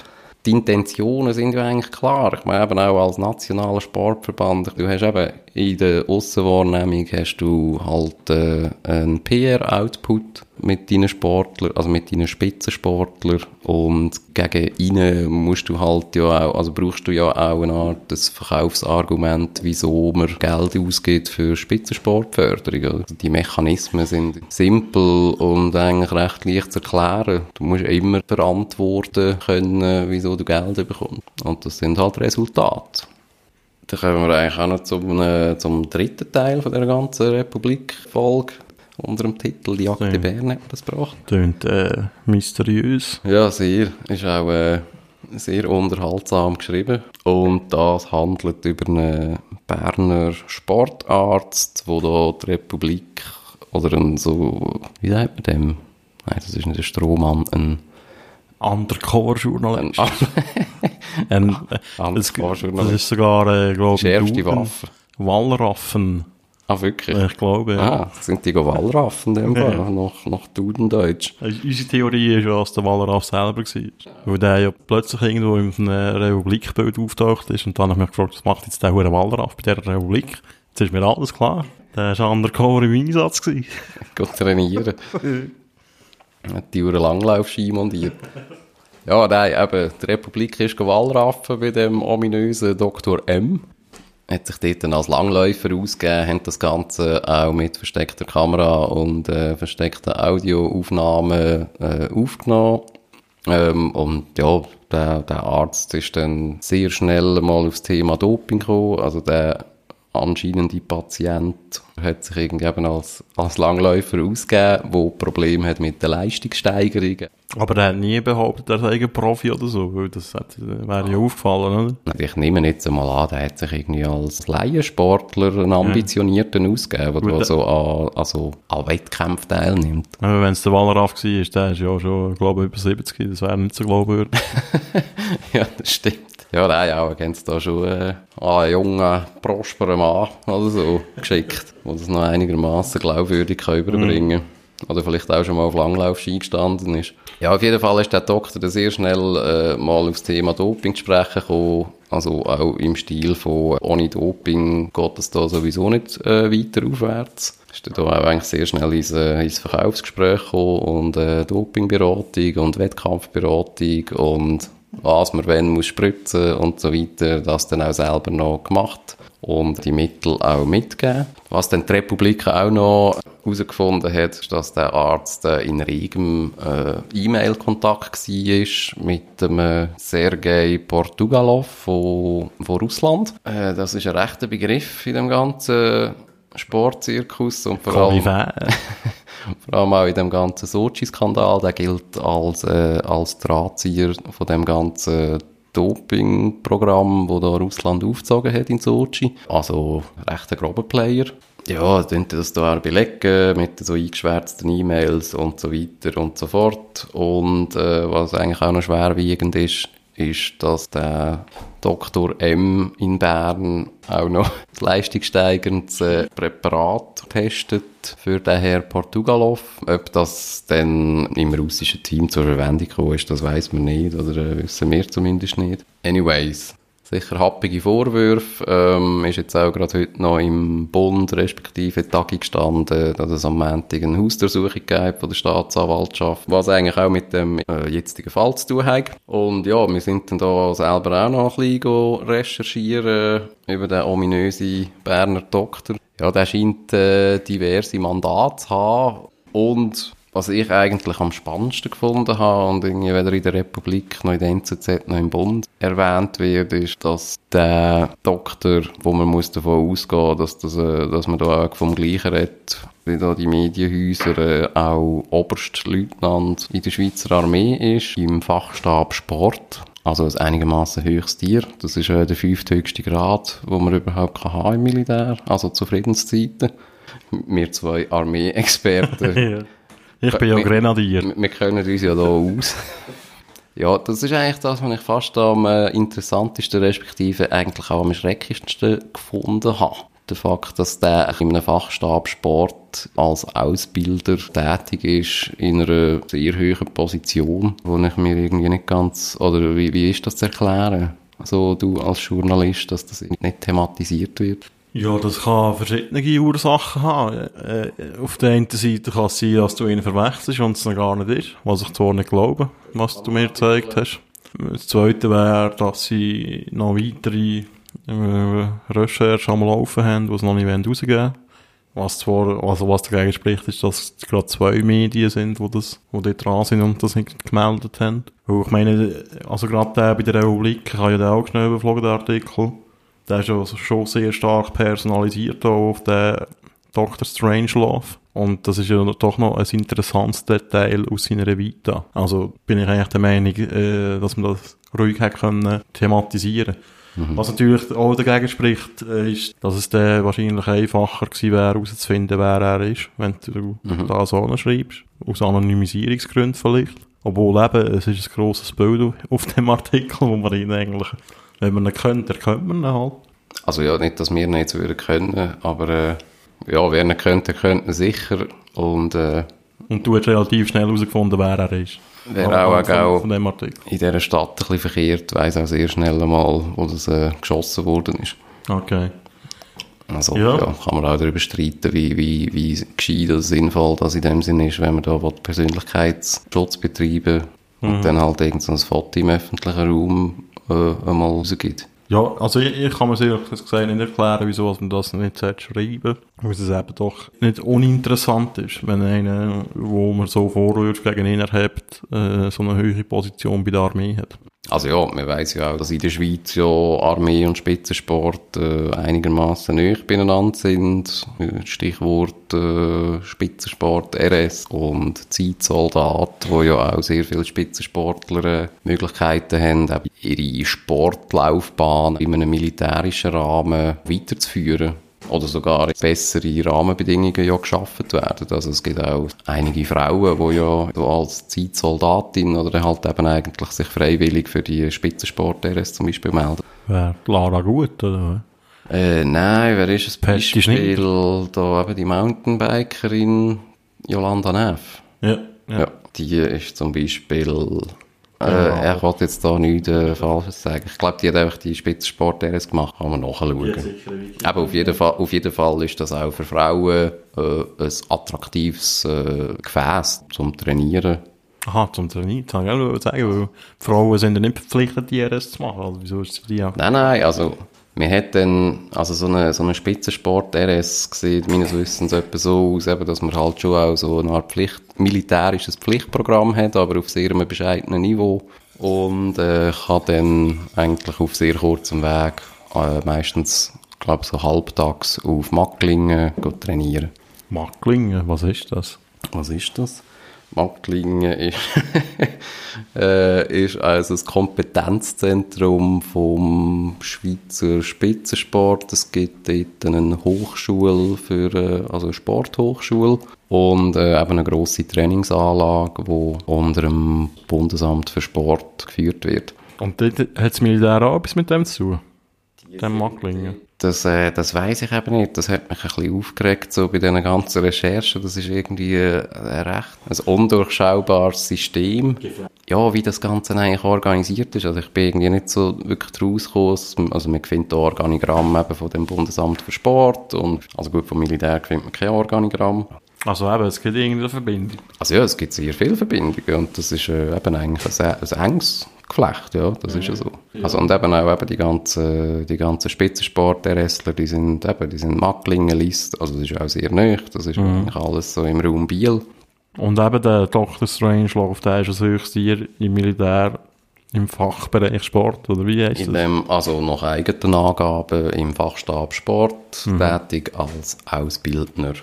Die Intentionen sind ja eigentlich klar. Ich meine, eben auch als nationaler Sportverband, du hast eben in der Aussenwahrnehmung hast du halt äh, einen PR-Output mit deinen Sportlern, also mit deinen Spitzensportlern und gegen ihnen musst du halt ja auch, also brauchst du ja auch eine Art des Verkaufsargument, wieso man Geld ausgibt für Spitzensportförderung. Also die Mechanismen sind simpel und eigentlich recht leicht zu erklären. Du musst immer verantworten können, wieso du Geld bekommst. Und das sind halt Resultate. Dann kommen wir eigentlich auch noch zum, zum dritten Teil von der ganzen Republik-Folge. Unter dem Titel Die Jagd der Bären hat man das gebracht. Tönt äh, mysteriös. Ja, sehr. Ist auch, äh, sehr unterhaltsam geschrieben. Und das handelt über einen Berner Sportarzt, wo da die Republik oder ein so, wie sagt man dem? Nein, das ist nicht ein Strohmann, ein Undercover-Journalist. Ein äh, das, Undercover-Journalist. das ist sogar, äh, glaube Waffe. Wallraffen, Ah, wirklich? ich glaube. Ja. Ah, sind die Wallraffen in dem Fall, nach, nach Dudendeutsch. Also Unsere Theorie ist ja, dass der Wallraff selber war. Weil der ja plötzlich irgendwo in einem Republikbild auftaucht ist und dann habe ich mich gefragt, was macht jetzt der hure Wallraff bei dieser Republik? Jetzt ist mir alles klar. Der war undercover im Einsatz. Geht trainieren. Hat die Uhr Langlaufski montiert. Ja, nein, eben, die Republik ist Wallraffen bei dem ominösen Dr. M. Hat sich dort dann als Langläufer ausgegeben, haben das Ganze auch mit versteckter Kamera und äh, versteckten Audioaufnahmen äh, aufgenommen. Ähm, und ja, der, der Arzt ist dann sehr schnell mal aufs Thema Doping gekommen. Also der anscheinende Patient hat sich irgendwie eben als, als Langläufer ausgegeben, der Probleme hat mit den Leistungssteigerungen. Aber der hat nie behauptet, er sei ein Profi oder so, weil das hat, äh, wäre ja aufgefallen, oder? Ich nehme jetzt einmal an, der hat sich irgendwie als Laiensportler einen ambitionierten ausgegeben, der Gut, also an, also an Wettkämpfen teilnimmt. Aber wenn es der Wallraff war, der ist ja schon, glaube ich, über 70, das wäre nicht so glaubwürdig. ja, das stimmt. Ja, nein, auch haben sie da schon äh, einen jungen, prosperen Mann oder so geschickt, der das noch einigermaßen glaubwürdig kann überbringen kann. Oder vielleicht auch schon mal auf Langlaufski gestanden ist. Ja, auf jeden Fall ist der Doktor sehr schnell äh, mal aufs Thema Doping zu sprechen gekommen. Also auch im Stil von ohne Doping geht es da sowieso nicht äh, weiter aufwärts. Ist da auch eigentlich sehr schnell ins, äh, ins Verkaufsgespräch gekommen und äh, Dopingberatung und Wettkampfberatung und was man wenn muss spritzen und so weiter, das dann auch selber noch gemacht und die Mittel auch mitgeben. Was dann die Republik auch noch herausgefunden hat, ist, dass der Arzt äh, in regem äh, E-Mail-Kontakt war mit dem äh, Sergei Portugalov von, von Russland. Äh, das ist ein rechter Begriff in dem ganzen Sportzirkus und vor allem, vor allem auch in dem ganzen Sochi-Skandal. Der gilt als, äh, als Drahtzieher von dem ganzen Doping-Programm, wo da Russland aufgezogen hat in Sochi. Also recht ein grober Player. Ja, dann das da auch belegen mit so eingeschwärzten E-Mails und so weiter und so fort. Und äh, was eigentlich auch noch schwerwiegend ist, ist, dass der Dr. M in Bern auch noch das leistungssteigendes äh, Präparat testet für den Herr Portugalov. Ob das dann im russischen Team zur Verwendung gekommen ist, das weiß man nicht, oder äh, wissen wir zumindest nicht. Anyways, sicher happige Vorwürfe. Ähm, ist jetzt auch gerade heute noch im Bund respektive Tagi gestanden, dass es am Montag eine Hausdurchsuchung gab von der Staatsanwaltschaft, was eigentlich auch mit dem äh, jetzigen Fall zu tun hat. Und ja, wir sind dann da selber auch noch ein bisschen recherchieren über den ominösen Berner Doktor. Ja, der scheint äh, diverse Mandate zu haben und was ich eigentlich am spannendsten gefunden habe und irgendwie weder in der Republik noch in der NZZ noch im Bund erwähnt wird, ist, dass der Doktor, wo man muss davon ausgehen, dass, das, äh, dass man da auch vom Gleichen redet, wie da die Medienhäuser äh, auch Oberstleutnant in der Schweizer Armee ist, im Fachstab Sport. Also ein einigermaßen höchstes Tier. Das ist äh, der fünfthöchste Grad, wo man überhaupt kann haben im Militär, also zu Friedenszeiten. Wir zwei Armee-Experten. Ich bin ja Grenadier. wir, wir kennen uns ja da aus. ja, das ist eigentlich das, was ich fast am äh, interessantesten, respektive eigentlich auch am schrecklichsten gefunden habe. Der Fakt, dass der in einem Fachstab Sport als Ausbilder tätig ist, in einer sehr hohen Position, wo ich mir irgendwie nicht ganz, oder wie, wie ist das zu erklären? Also du als Journalist, dass das nicht thematisiert wird? Ja, das kann verschiedene Ursachen haben. Äh, auf der einen Seite kann es sein, dass du ihn verwechselst und es noch gar nicht ist, was ich zwar nicht glaube, was du mir gezeigt hast. Das zweite wäre, dass sie noch weitere äh, Recherchen am Laufen haben, die es noch nicht rausgeben wollen. Was zwar, also was dagegen spricht, ist, dass es gerade zwei Medien sind, die das, die dort dran sind und das nicht gemeldet haben. Weil ich meine, also gerade der bei der Republik, ich habe ja den auch schnell überflogen, den Artikel. Der ist ja schon sehr stark personalisiert auch auf den Dr. Strangelove. Und das ist ja doch noch ein interessantes Detail aus seiner Vita. Also bin ich eigentlich der Meinung, äh, dass man das ruhig hätte können thematisieren Was natürlich auch dagegen spricht, äh, ist, dass es dann wahrscheinlich einfacher gewesen wäre, herauszufinden, wer er ist, wenn du da so schreibst. Aus Anonymisierungsgründen vielleicht. Obwohl eben, es ist ein grosses Bild auf dem Artikel, wo man ihn eigentlich, wenn man ihn kennt, erkennt man ihn halt. Also ja, nicht, dass wir ihn jetzt würden können, aber äh, ja, wer ihn könnte, könnte ihn sicher. Und äh, Und du hast relativ schnell herausgefunden, wer er ist. Wer auch, auch von dem Artikel. in dieser Stadt ein bisschen verkehrt, weiss auch sehr schnell einmal, wo das äh, geschossen worden ist. Okay. Also Ja. ja. kann man auch darüber streiten, wie, wie, wie gescheit oder sinnvoll das in dem Sinn ist, wenn man da Persönlichkeitsschutz betreiben und dann halt irgend so ein Foto im öffentlichen Raum äh, einmal rausgibt. Ja, also ich, ich kann mir sehr gesagt nicht erklären, wieso man das nicht sollte schreiben Weil es eben doch nicht uninteressant ist, wenn einer, wo man so Vorwürfe gegen ihn erhebt, äh, so eine höhere Position bei der Armee hat. Also ja, man weiss ja auch, dass in der Schweiz ja Armee und Spitzensport äh, einigermaßen nahe beieinander sind. Stichwort äh, Spitzensport, RS und Zeitsoldat, wo ja auch sehr viele Spitzensportler äh, Möglichkeiten haben, auch ihre Sportlaufbahn in einem militärischen Rahmen weiterzuführen. Oder sogar bessere Rahmenbedingungen ja geschaffen werden. Also es gibt auch einige Frauen, die ja so als Zeitsoldatin oder halt eben eigentlich sich freiwillig für die Spitzensport-RS zum Beispiel melden. Wäre Lara gut, oder? Äh, nein, wer ist Patty Beispiel? Da eben die Mountainbikerin Jolanda Neff. Ja. Ja. Die ist zum Beispiel, äh, ich wollte jetzt da nichts äh, Falsches sagen. Ich glaube, die hat einfach die Spitzensport-RS gemacht. Kann man nachschauen. Aber auf jeden, Fall, auf jeden Fall ist das auch für Frauen äh, ein attraktives äh, Gefäß zum Trainieren. Aha, zum Trainieren. Das kann ich auch sagen, weil Frauen sind ja nicht verpflichtet, die RS zu machen. Also wieso ist es für die auch? Nein, nein, also wir hätten also so eine, so eine Spitzensport-RS sieht meines Wissens etwa so aus, eben, dass man halt schon auch so eine Art Pflicht, militärisches Pflichtprogramm hat, aber auf sehr einem bescheidenen Niveau und äh, kann dann eigentlich auf sehr kurzem Weg äh, meistens, glaube so halbtags auf Macklingen trainieren. Macklingen, was ist das? Was ist das? Macklingen ist, äh, ist also das Kompetenzzentrum vom Schweizer Spitzensport. Es gibt dort eine Hochschule für, äh, also eine Sporthochschule und äh, eben eine grosse Trainingsanlage, die unter dem Bundesamt für Sport geführt wird. Und dort hat das Militär auch etwas mit dem zu tun? Dem Macklingen. Das, äh, das weiß ich eben nicht. Das hat mich ein bisschen aufgeregt, so bei diesen ganzen Recherchen. Das ist irgendwie äh, ein recht ein undurchschaubares System. Ja, wie das Ganze eigentlich organisiert ist. Also ich bin irgendwie nicht so wirklich draus gekommen. Also man findet da Organigramm eben von dem Bundesamt für Sport und, also gut, vom Militär findet man kein Organigramm. Also eben, es gibt irgendeine Verbindung. Also ja, es gibt sehr viele Verbindungen und das ist äh, eben eigentlich ein, ein enges Geflecht, ja, das ist ja so. Also und eben auch eben die ganzen, die ganzen Spitzensport der Wrestler, die sind eben, die sind Macklingen, List, also das ist auch sehr neu, das ist eigentlich alles so im Raum Biel. Und eben der Dr. Strangelove, der ist das höchste Tier im Militär im Fachbereich Sport, oder wie heißt In das? dem, also nach eigenen Angaben im Fachstab Sport tätig als Ausbildner.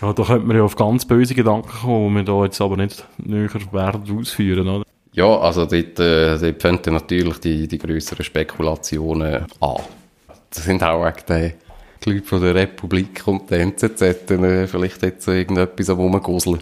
Ja, da könnte man ja auf ganz böse Gedanken kommen, die wir da jetzt aber nicht näher werden ausführen, oder? Ja, also dort, äh, dort fängt natürlich die, die grösseren Spekulationen an. Das sind auch wegen die Leute von der Republik und der NZZ äh, vielleicht jetzt irgendetwas am.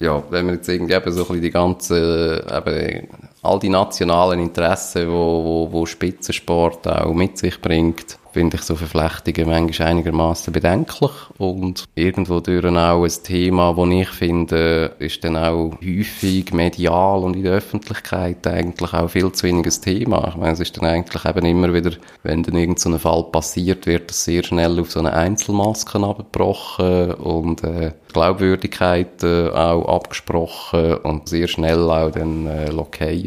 Ja, wenn wir jetzt irgendwie eben so ein bisschen die ganzen, äh, eben, all die nationalen Interessen, wo, wo, wo Spitzensport auch mit sich bringt, finde ich so Verflechtungen manchmal einigermaßen bedenklich und irgendwo durch auch ein Thema, das ich finde, ist dann auch häufig medial und in der Öffentlichkeit eigentlich auch viel zu wenig ein Thema. Ich meine, es ist dann eigentlich eben immer wieder, wenn dann irgend so Fall passiert, wird das sehr schnell auf so eine Einzelmaske abgebrochen und äh, Glaubwürdigkeit äh, auch abgesprochen und sehr schnell auch dann äh,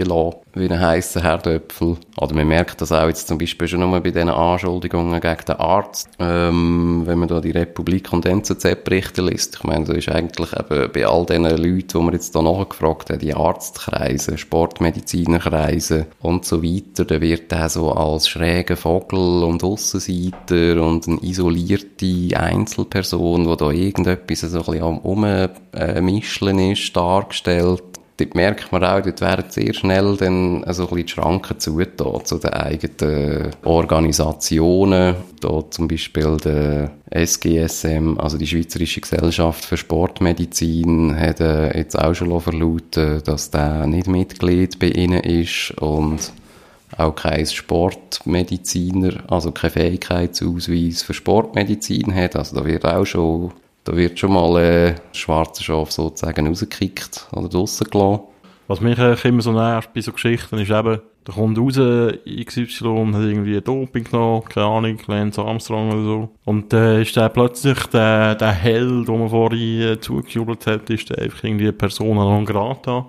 lassen, wie ein heisser Herdöpfel. Oder man merkt das auch jetzt zum Beispiel schon nur bei diesen Anschuldigungen gegen den Arzt, ähm, wenn man da die Republik und NZZ-Berichte liest. Ich meine, da ist eigentlich eben bei all diesen Leuten, die wir jetzt da nachgefragt haben, die Arztkreise, Sportmedizinerkreise und so weiter, da wird er so als schräger Vogel und Aussenseiter und eine isolierte Einzelperson, die da irgendetwas so ein bisschen am Ummischeln ist, dargestellt. Dort merkt man auch, dort werden sehr schnell dann so ein bisschen die Schranken zugetan zu den eigenen Organisationen. Da zum Beispiel der SGSM, also die Schweizerische Gesellschaft für Sportmedizin, hat äh, jetzt auch schon verlauten, dass der nicht Mitglied bei ihnen ist und auch kein Sportmediziner, also kein Fähigkeitsausweis für Sportmedizin hat. Also da wird auch schon da wird schon mal äh, schwarze Schaf sozusagen rausgekickt oder draussen gelassen. Was mich eigentlich immer so nervt bei so Geschichten ist eben, da kommt raus, XY hat irgendwie Doping genommen, keine Ahnung, Lance Armstrong oder so. Und dann äh, ist der plötzlich der, der Held, den man vorhin äh, zugejubelt hat, ist der einfach irgendwie Persona non grata.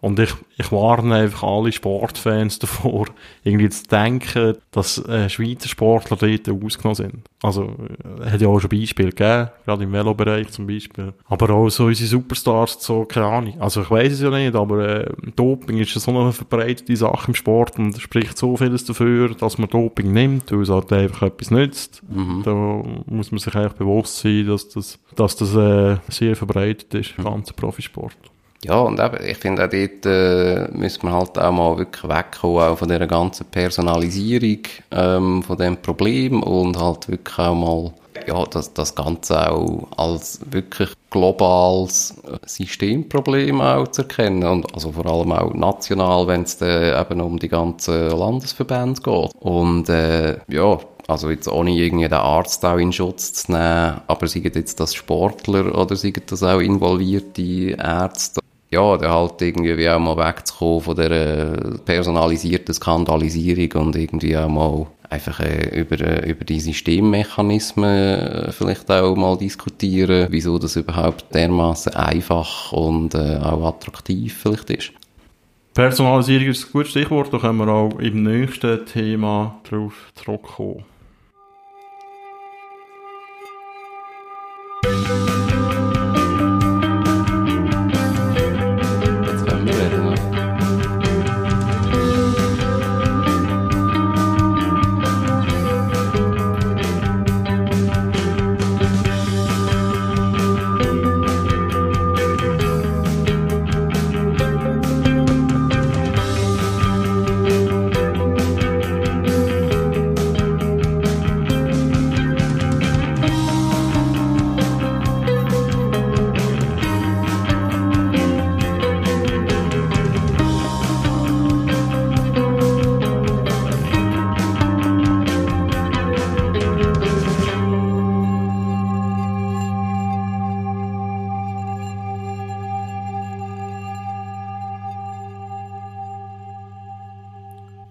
Und ich, ich warne einfach alle Sportfans davor, irgendwie zu denken, dass äh, Schweizer Sportler dort ausgenommen sind. Also, äh, hat ja auch schon Beispiele gegeben, gerade im Velobereich zum Beispiel. Aber auch so unsere Superstars, so, keine Ahnung. Also, ich weiß es ja nicht, aber äh, Doping ist so eine verbreitete Sache im Sport und es spricht so vieles dafür, dass man Doping nimmt, weil es halt einfach etwas nützt. Mhm. Da muss man sich eigentlich bewusst sein, dass das, dass das äh, sehr verbreitet ist, im ganzen Profisport. Ja, und eben, ich finde auch dort äh, müssen wir halt auch mal wirklich wegkommen, auch von dieser ganzen Personalisierung ähm, von dem Problem und halt wirklich auch mal ja, das, das Ganze auch als wirklich globales Systemproblem auch zu erkennen und also vor allem auch national, wenn es eben um die ganzen Landesverbände geht. Und äh, ja, also jetzt ohne irgendwie den Arzt auch in Schutz zu nehmen, aber sind jetzt das Sportler oder sind das auch involvierte Ärzte ja, da halt irgendwie auch mal wegzukommen von der personalisierten Skandalisierung und irgendwie auch mal einfach äh, über, äh, über die Systemmechanismen äh, vielleicht auch mal diskutieren, wieso das überhaupt dermaßen einfach und äh, auch attraktiv vielleicht ist. Personalisierung ist ein gutes Stichwort, da können wir auch im nächsten Thema drauf zurückkommen.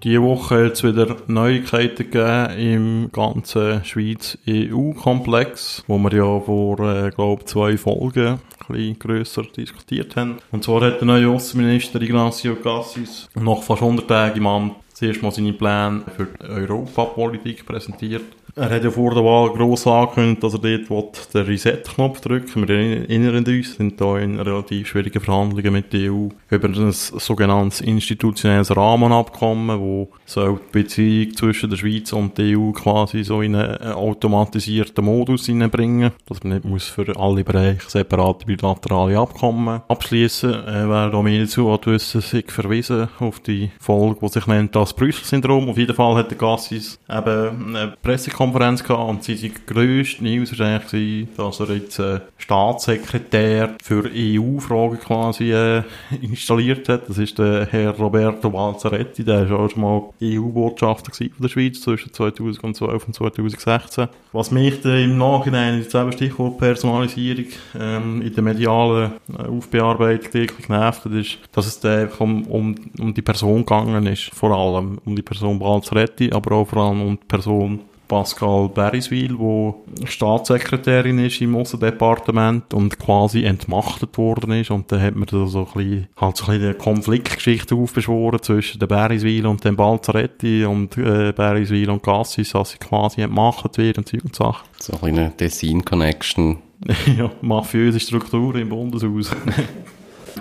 Diese Woche hat es wieder Neuigkeiten gegeben im ganzen Schweiz-EU-Komplex, wo wir ja vor, äh, glaube zwei Folgen ein bisschen grösser diskutiert haben. Und zwar hat der neue Außenminister Ignacio Cassis noch fast 100 Tage im Amt zuerst mal seine Pläne für die Europapolitik präsentiert. Er hat ja vor der Wahl gross angekündigt, dass er dort den Reset-Knopf drücken Wir erinnern uns, sind da in relativ schwierigen Verhandlungen mit der EU über ein sogenanntes institutionelles Rahmenabkommen, wo so die Beziehung zwischen der Schweiz und der EU quasi so in einen automatisierten Modus hineinbringen, dass man nicht muss für alle Bereiche separate bilaterale Abkommen abschließen. Äh, wer da mehr dazu hat wissen, sich verwiesen auf die Folge, die sich nennt das Brüssel-Syndrom. Auf jeden Fall hat der Gassis eben eine Pressekonferenz Pressekonferenz gehabt und seine grösste News war eigentlich, dass er jetzt äh, Staatssekretär für EU-Fragen quasi äh, installiert hat. Das ist der Herr Roberto Balzaretti, der war auch schon mal EU-Botschafter von der Schweiz zwischen 2012 und 2016. Was mich dann im Nachhinein, jetzt eben Stichwort Personalisierung, ähm, in der medialen äh, Aufbearbeitung wirklich genervt hat, ist, dass es da um, um, um die Person gegangen ist. Vor allem um die Person Balzaretti, aber auch vor allem um die Person Pascal Beriswil, wo Staatssekretärin ist im Aussendepartement und quasi entmachtet worden ist. Und dann hat man da so ein bisschen, halt so ein bisschen eine Konfliktgeschichte aufbeschworen zwischen der Beriswil und dem Balzaretti und äh, Beriswil und Cassis, dass sie quasi entmachtet wird und Zeug und Sachen. So ein bisschen eine Design-Connection. ja, mafiöse Struktur im Bundeshaus.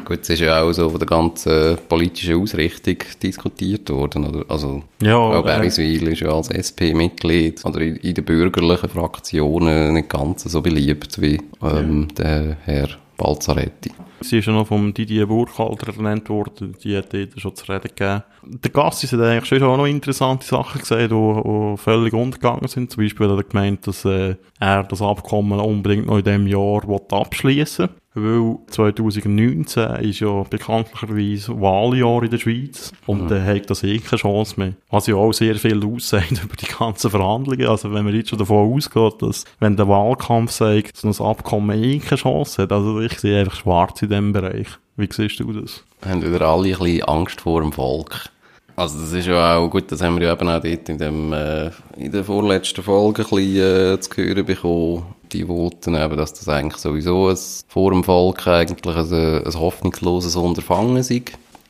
Gut, es ist ja auch so von der ganzen politischen Ausrichtung diskutiert worden, oder? Also, ja, auch Beriswil ist ja als SP-Mitglied oder in, in den bürgerlichen Fraktionen nicht ganz so beliebt wie ähm, ja. der Herr Balzaretti. Sie ist ja noch vom Didier Burkhalter ernannt worden, die hat dort schon zu reden gegeben. Der Gassis hat eigentlich schon auch noch interessante Sachen gesehen, die, die völlig untergegangen sind. Zum Beispiel hat er gemeint, dass äh, er das Abkommen unbedingt noch in diesem Jahr abschließen will. Weil 2019 ist ja bekanntlicherweise Wahljahr in der Schweiz und dann hat das eh keine Chance mehr. Was ja auch sehr viel aussagt über die ganzen Verhandlungen. Also wenn man jetzt schon davon ausgeht, dass wenn der Wahlkampf sagt, dass das Abkommen eh keine Chance hat, also ich sehe einfach schwarz in diesem Bereich. Wie siehst du das? Haben wieder alle ein bisschen Angst vor dem Volk. Also das ist ja auch, gut, das haben wir ja eben auch dort in, dem, äh, in der vorletzten Folge ein bisschen äh, zu hören bekommen, die Voten eben, dass das eigentlich sowieso ein, vor dem Volk eigentlich ein, ein hoffnungsloses Unterfangen ist.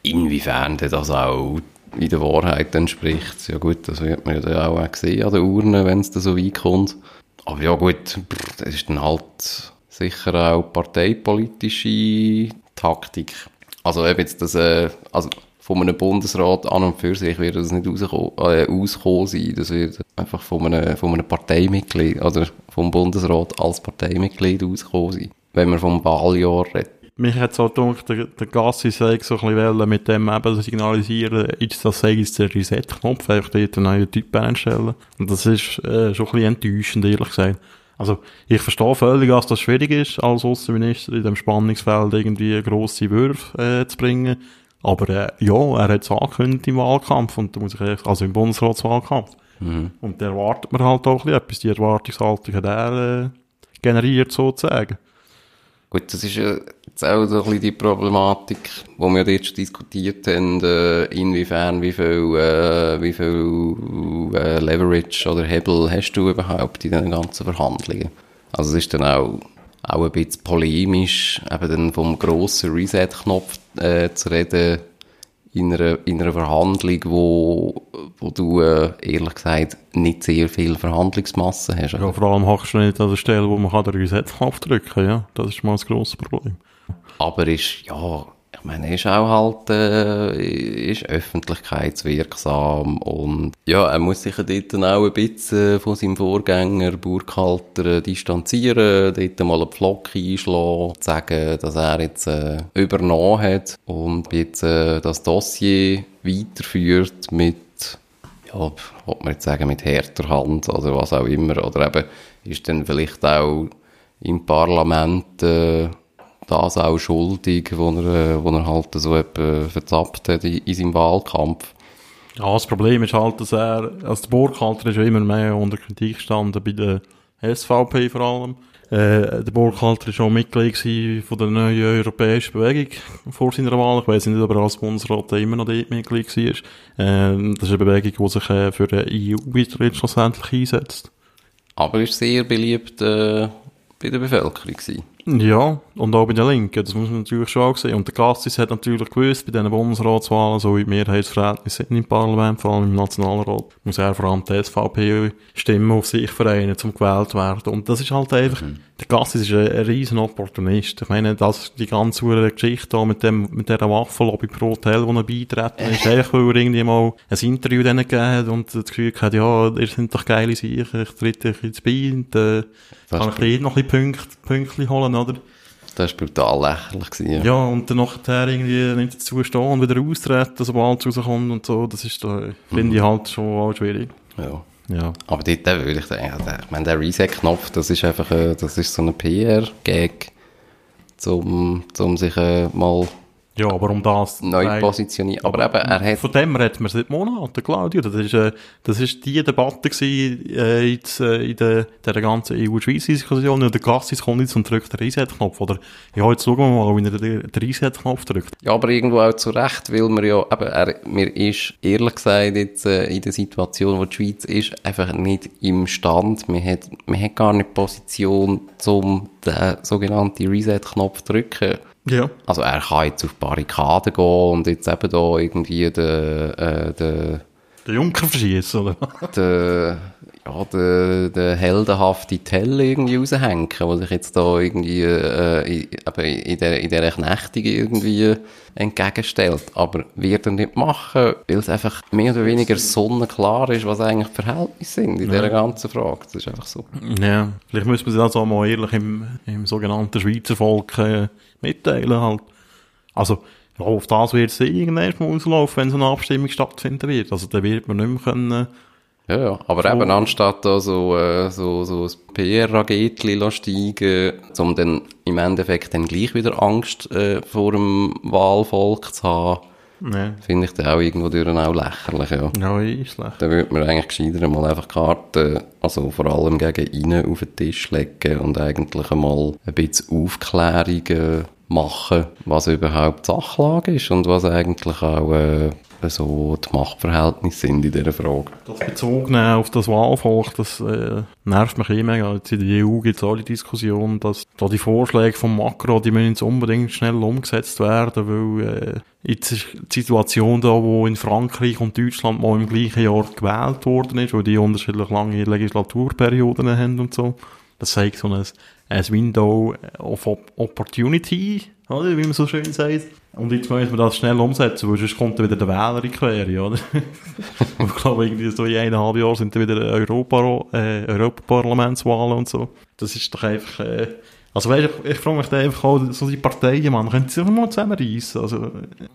Inwiefern das auch in der Wahrheit entspricht, ja gut, das wird man ja auch sehen an der Urne, wenn es da so weit kommt. Aber ja gut, das ist dann halt sicher auch parteipolitische Taktik. Also eben jetzt das, äh, also von einem Bundesrat an und für sich wird das nicht rauskommen, äh, auskommen sein. Das wird einfach von einem, von einem Parteimitglied oder vom Bundesrat als Parteimitglied auskommen sein. Wenn man vom Wahljahr redet. Mich hat so gedacht, der, der Gassi sei so ein bisschen mit dem eben signalisieren, jetzt das sei jetzt der Reset-Knopf, einfach dort einen neuen Typ einstellen. Und das ist äh, schon ein bisschen enttäuschend, ehrlich gesagt. Also, ich verstehe völlig, dass das schwierig ist, als Außenminister in dem Spannungsfeld irgendwie grosse Würfe äh, zu bringen. Aber äh, ja, er hat es angekündigt im Wahlkampf, und da muss ich ehrlich, also im Bundesratswahlkampf. Mhm. Und da erwartet man halt auch ein bisschen etwas. Die Erwartungshaltung hat er äh, generiert, sozusagen. Gut, das ist ja jetzt auch so ein bisschen die Problematik, wo wir jetzt schon diskutiert haben, äh, inwiefern, wie viel, äh, wie viel äh, Leverage oder Hebel hast du überhaupt in den ganzen Verhandlungen? Also es ist dann auch, auch ein bisschen polemisch, eben dann vom grossen Reset-Knopf äh, zu reden, in einer, in einer Verhandlung, wo, wo du, äh, ehrlich gesagt, nicht sehr viel Verhandlungsmasse hast. Ja, vor allem hockst du nicht an der Stelle, wo man den Reset-Knopf drücken kann, ja. Das ist mal das grosse Problem. Aber ist, ja, meine, ist auch halt, äh, ist öffentlichkeitswirksam und ja, er muss sich dort dann auch ein bisschen von seinem Vorgänger Burkhalter äh, distanzieren, dort mal einen Pflock einschlagen, sagen, dass er jetzt äh, übernommen hat und jetzt äh, das Dossier weiterführt mit ja, ob man jetzt sagen, mit härter Hand oder was auch immer, oder eben, ist dann vielleicht auch im Parlament, äh, das auch schuldig, wo er, äh, wo er halt so etwas verzappt hat in, in seinem Wahlkampf. Ja, das Problem ist halt, dass er, als der Burkhalter ist ja immer mehr unter Kritik gestanden, bei der SVP vor allem. Äh, der Burkhalter ist auch Mitglied von der neuen europäischen Bewegung vor seiner Wahl. Ich weiß nicht, ob er als Bundesrat immer noch dort Mitglied war. Äh, das ist eine Bewegung, die sich äh, für den EU-Beitritt schlussendlich einsetzt. Aber ist sehr beliebt äh, bei der Bevölkerung gewesen. Ja, und auch bei den Linken, das muss man natürlich schon auch sehen. Und der Gassis hat natürlich gewusst, bei diesen Bundesratswahlen, so wie die Mehrheitsverhältnisse sind im Parlament, vor allem im Nationalrat, muss er vor allem die SVP Stimmen auf sich vereinen, um gewählt zu werden. Und das ist halt einfach, mhm. der Gassis ist ein, ein riesen Opportunist. Ich meine, das, die ganze Geschichte da mit dem, mit dieser Waffenlobby pro Hotel, wo er beitreten ist, einfach, weil er irgendwie mal ein Interview denen gegeben hat und das Gefühl hat, ja, ihr sind doch geile Sicher, ich trete euch ins Bein und, äh, kann ich dir noch ein bisschen Punkte, Pünktchen holen, oder? Das war brutal lächerlich. Gewesen, ja. ja, und dann nachher irgendwie nicht dazu stehen und wieder austreten, sobald es rauskommt und so, das ist da, finde Mhm. ich halt schon auch schwierig. Ja. Ja. Aber dort äh, würde ich sagen, der- ich meine, der Reset-Knopf, das ist einfach, äh, das ist so ein PR-Gag, zum, zum sich äh, mal Ja, aber um das... neu positionieren. Aber eben, er hat, Von dem redet man seit Monaten, Claudio. Das ist, äh, das ist die Debatte gewesen, äh, jetzt, äh, in der, der ganzen EU-Schweiz-Diskussion. Und der Gassis kommt jetzt und drückt den Reset-Knopf. Oder, ja, jetzt schauen wir mal, wie er den, den Reset-Knopf drückt. ja, aber irgendwo auch zu Recht, weil man ja, eben, er, mir ist, ehrlich gesagt, jetzt, äh, in der Situation, wo die Schweiz ist, einfach nicht im Stand. Man hat, man hat gar nicht Position, um den sogenannten Reset-Knopf drücken. Ja. Also er kann jetzt auf Barrikaden gehen und jetzt eben da irgendwie den, äh, den, Der Junker verschießt, oder? den, ja, den, den heldenhaften Tell irgendwie raushängen, der sich jetzt da irgendwie äh, in, eben in, der, in dieser Knechtung irgendwie entgegenstellt. Aber wird er nicht machen, weil es einfach mehr oder weniger sonnenklar ist, was eigentlich die Verhältnisse sind in dieser ganzen Frage. Das ist einfach so. Ja. Vielleicht müssen wir das auch mal ehrlich im, im sogenannten Schweizer Volk äh, mitteilen halt. Also, auf das wird es irgendwann mal auslaufen, wenn so eine Abstimmung stattfinden wird. Also, dann wird man nicht mehr können, Ja, ja. Aber So. eben anstatt da so, äh, so, so ein PR-Ragetli steigen, um dann im Endeffekt dann gleich wieder Angst äh, vor dem Wahlvolk zu haben, ne, finde ich dann auch irgendwo durch auch lächerlich, ja. ja, ist schlecht. Da würde man eigentlich gescheiter mal einfach Karten, also vor allem gegen innen auf den Tisch legen und eigentlich einmal ein bisschen Aufklärungen machen, was überhaupt Sachlage ist und was eigentlich auch äh, so die Machtverhältnisse sind in dieser Frage. Das Bezug nehmen auf das Wahlvolk, das äh, nervt mich immer. Jetzt in der EU gibt es auch die Diskussion, dass da die Vorschläge von Macron, die müssen jetzt unbedingt schnell umgesetzt werden, weil äh, jetzt ist die Situation da, wo in Frankreich und Deutschland mal im gleichen Jahr gewählt worden ist, weil die unterschiedlich lange Legislaturperioden haben und so. Das zeigt so ein, ein Window of Op- Opportunity, oder, wie man so schön sagt. Und jetzt müssen wir das schnell umsetzen, weil sonst kommt dann wieder der Wähler in Quere, oder? Ich glaube, irgendwie so in eineinhalb Jahren sind dann wieder Europa, äh, Europaparlamentswahlen und so. Das ist doch einfach, äh, also weißt, ich, ich frage mich dann einfach auch, so die Parteien, man, können sie einfach mal zusammenreissen? Also,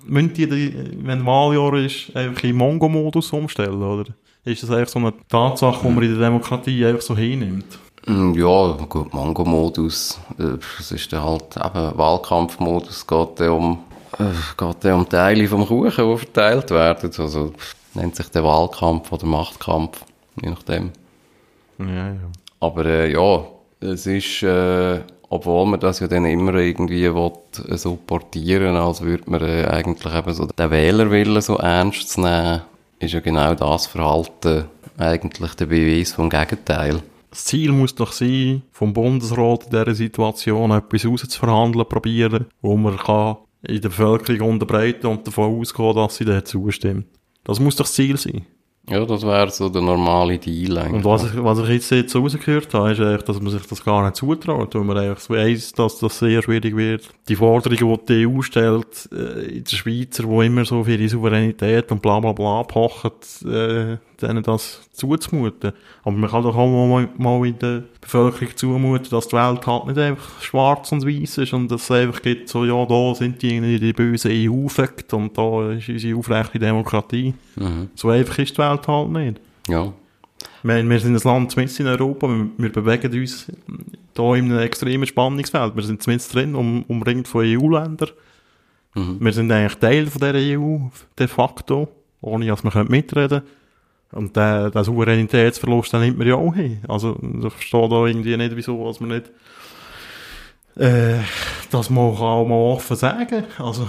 müssen die, die, wenn Wahljahr ist, einfach in Mongo-Modus umstellen, oder? Ist das einfach so eine Tatsache, die man in der Demokratie einfach so hinnimmt? Mm, Ja, gut, Mango-Modus, äh, das ist dann halt eben Wahlkampfmodus, geht dann um, äh, geht dann um Teile vom Kuchen, die verteilt werden. Also, nennt sich der Wahlkampf oder Machtkampf, je nachdem. Ja, ja. Aber äh, ja, es ist, äh, obwohl man das ja dann immer irgendwie will, äh, so portieren, als würde man äh, eigentlich eben so den Wählerwillen so ernst nehmen, ist ja genau das Verhalten eigentlich der Beweis vom Gegenteil. Das Ziel muss doch sein, vom Bundesrat in dieser Situation etwas rauszuverhandeln probieren, wo man kann in der Bevölkerung unterbreiten und davon ausgehen, dass sie dem zustimmt. Das muss doch das Ziel sein. Ja, das wäre so der normale Deal eigentlich. Und was ich, was ich jetzt, jetzt rausgehört habe, ist eigentlich, dass man sich das gar nicht zutraut, weil man eigentlich weiss, dass das sehr schwierig wird. Die Forderungen, die die EU stellt, äh, in der Schweizer, die immer so für ihre Souveränität und bla bla bla pochen, äh, denen das zuzumuten. Aber man kann doch auch mal, mal in der Bevölkerung zumuten, dass die Welt halt nicht einfach schwarz und weiß ist und dass es einfach gibt, so, ja, da sind die irgendwie die bösen EU-Fakt und da ist unsere aufrechte Demokratie. So einfach ist die Welt halt nicht. Ja. Wir, wir sind ein Land mitten in Europa, wir, wir bewegen uns da in einem extremen Spannungsfeld. Wir sind mitten drin, um, umringt von EU-Ländern. Wir sind eigentlich Teil von dieser EU, de facto, ohne dass wir mitreden können. Und den, den Souveränitätsverlust, den nimmt man ja auch hin. Also, ich verstehe da irgendwie nicht, wieso, dass man nicht, äh, das man kann auch mal offen sagen. Also,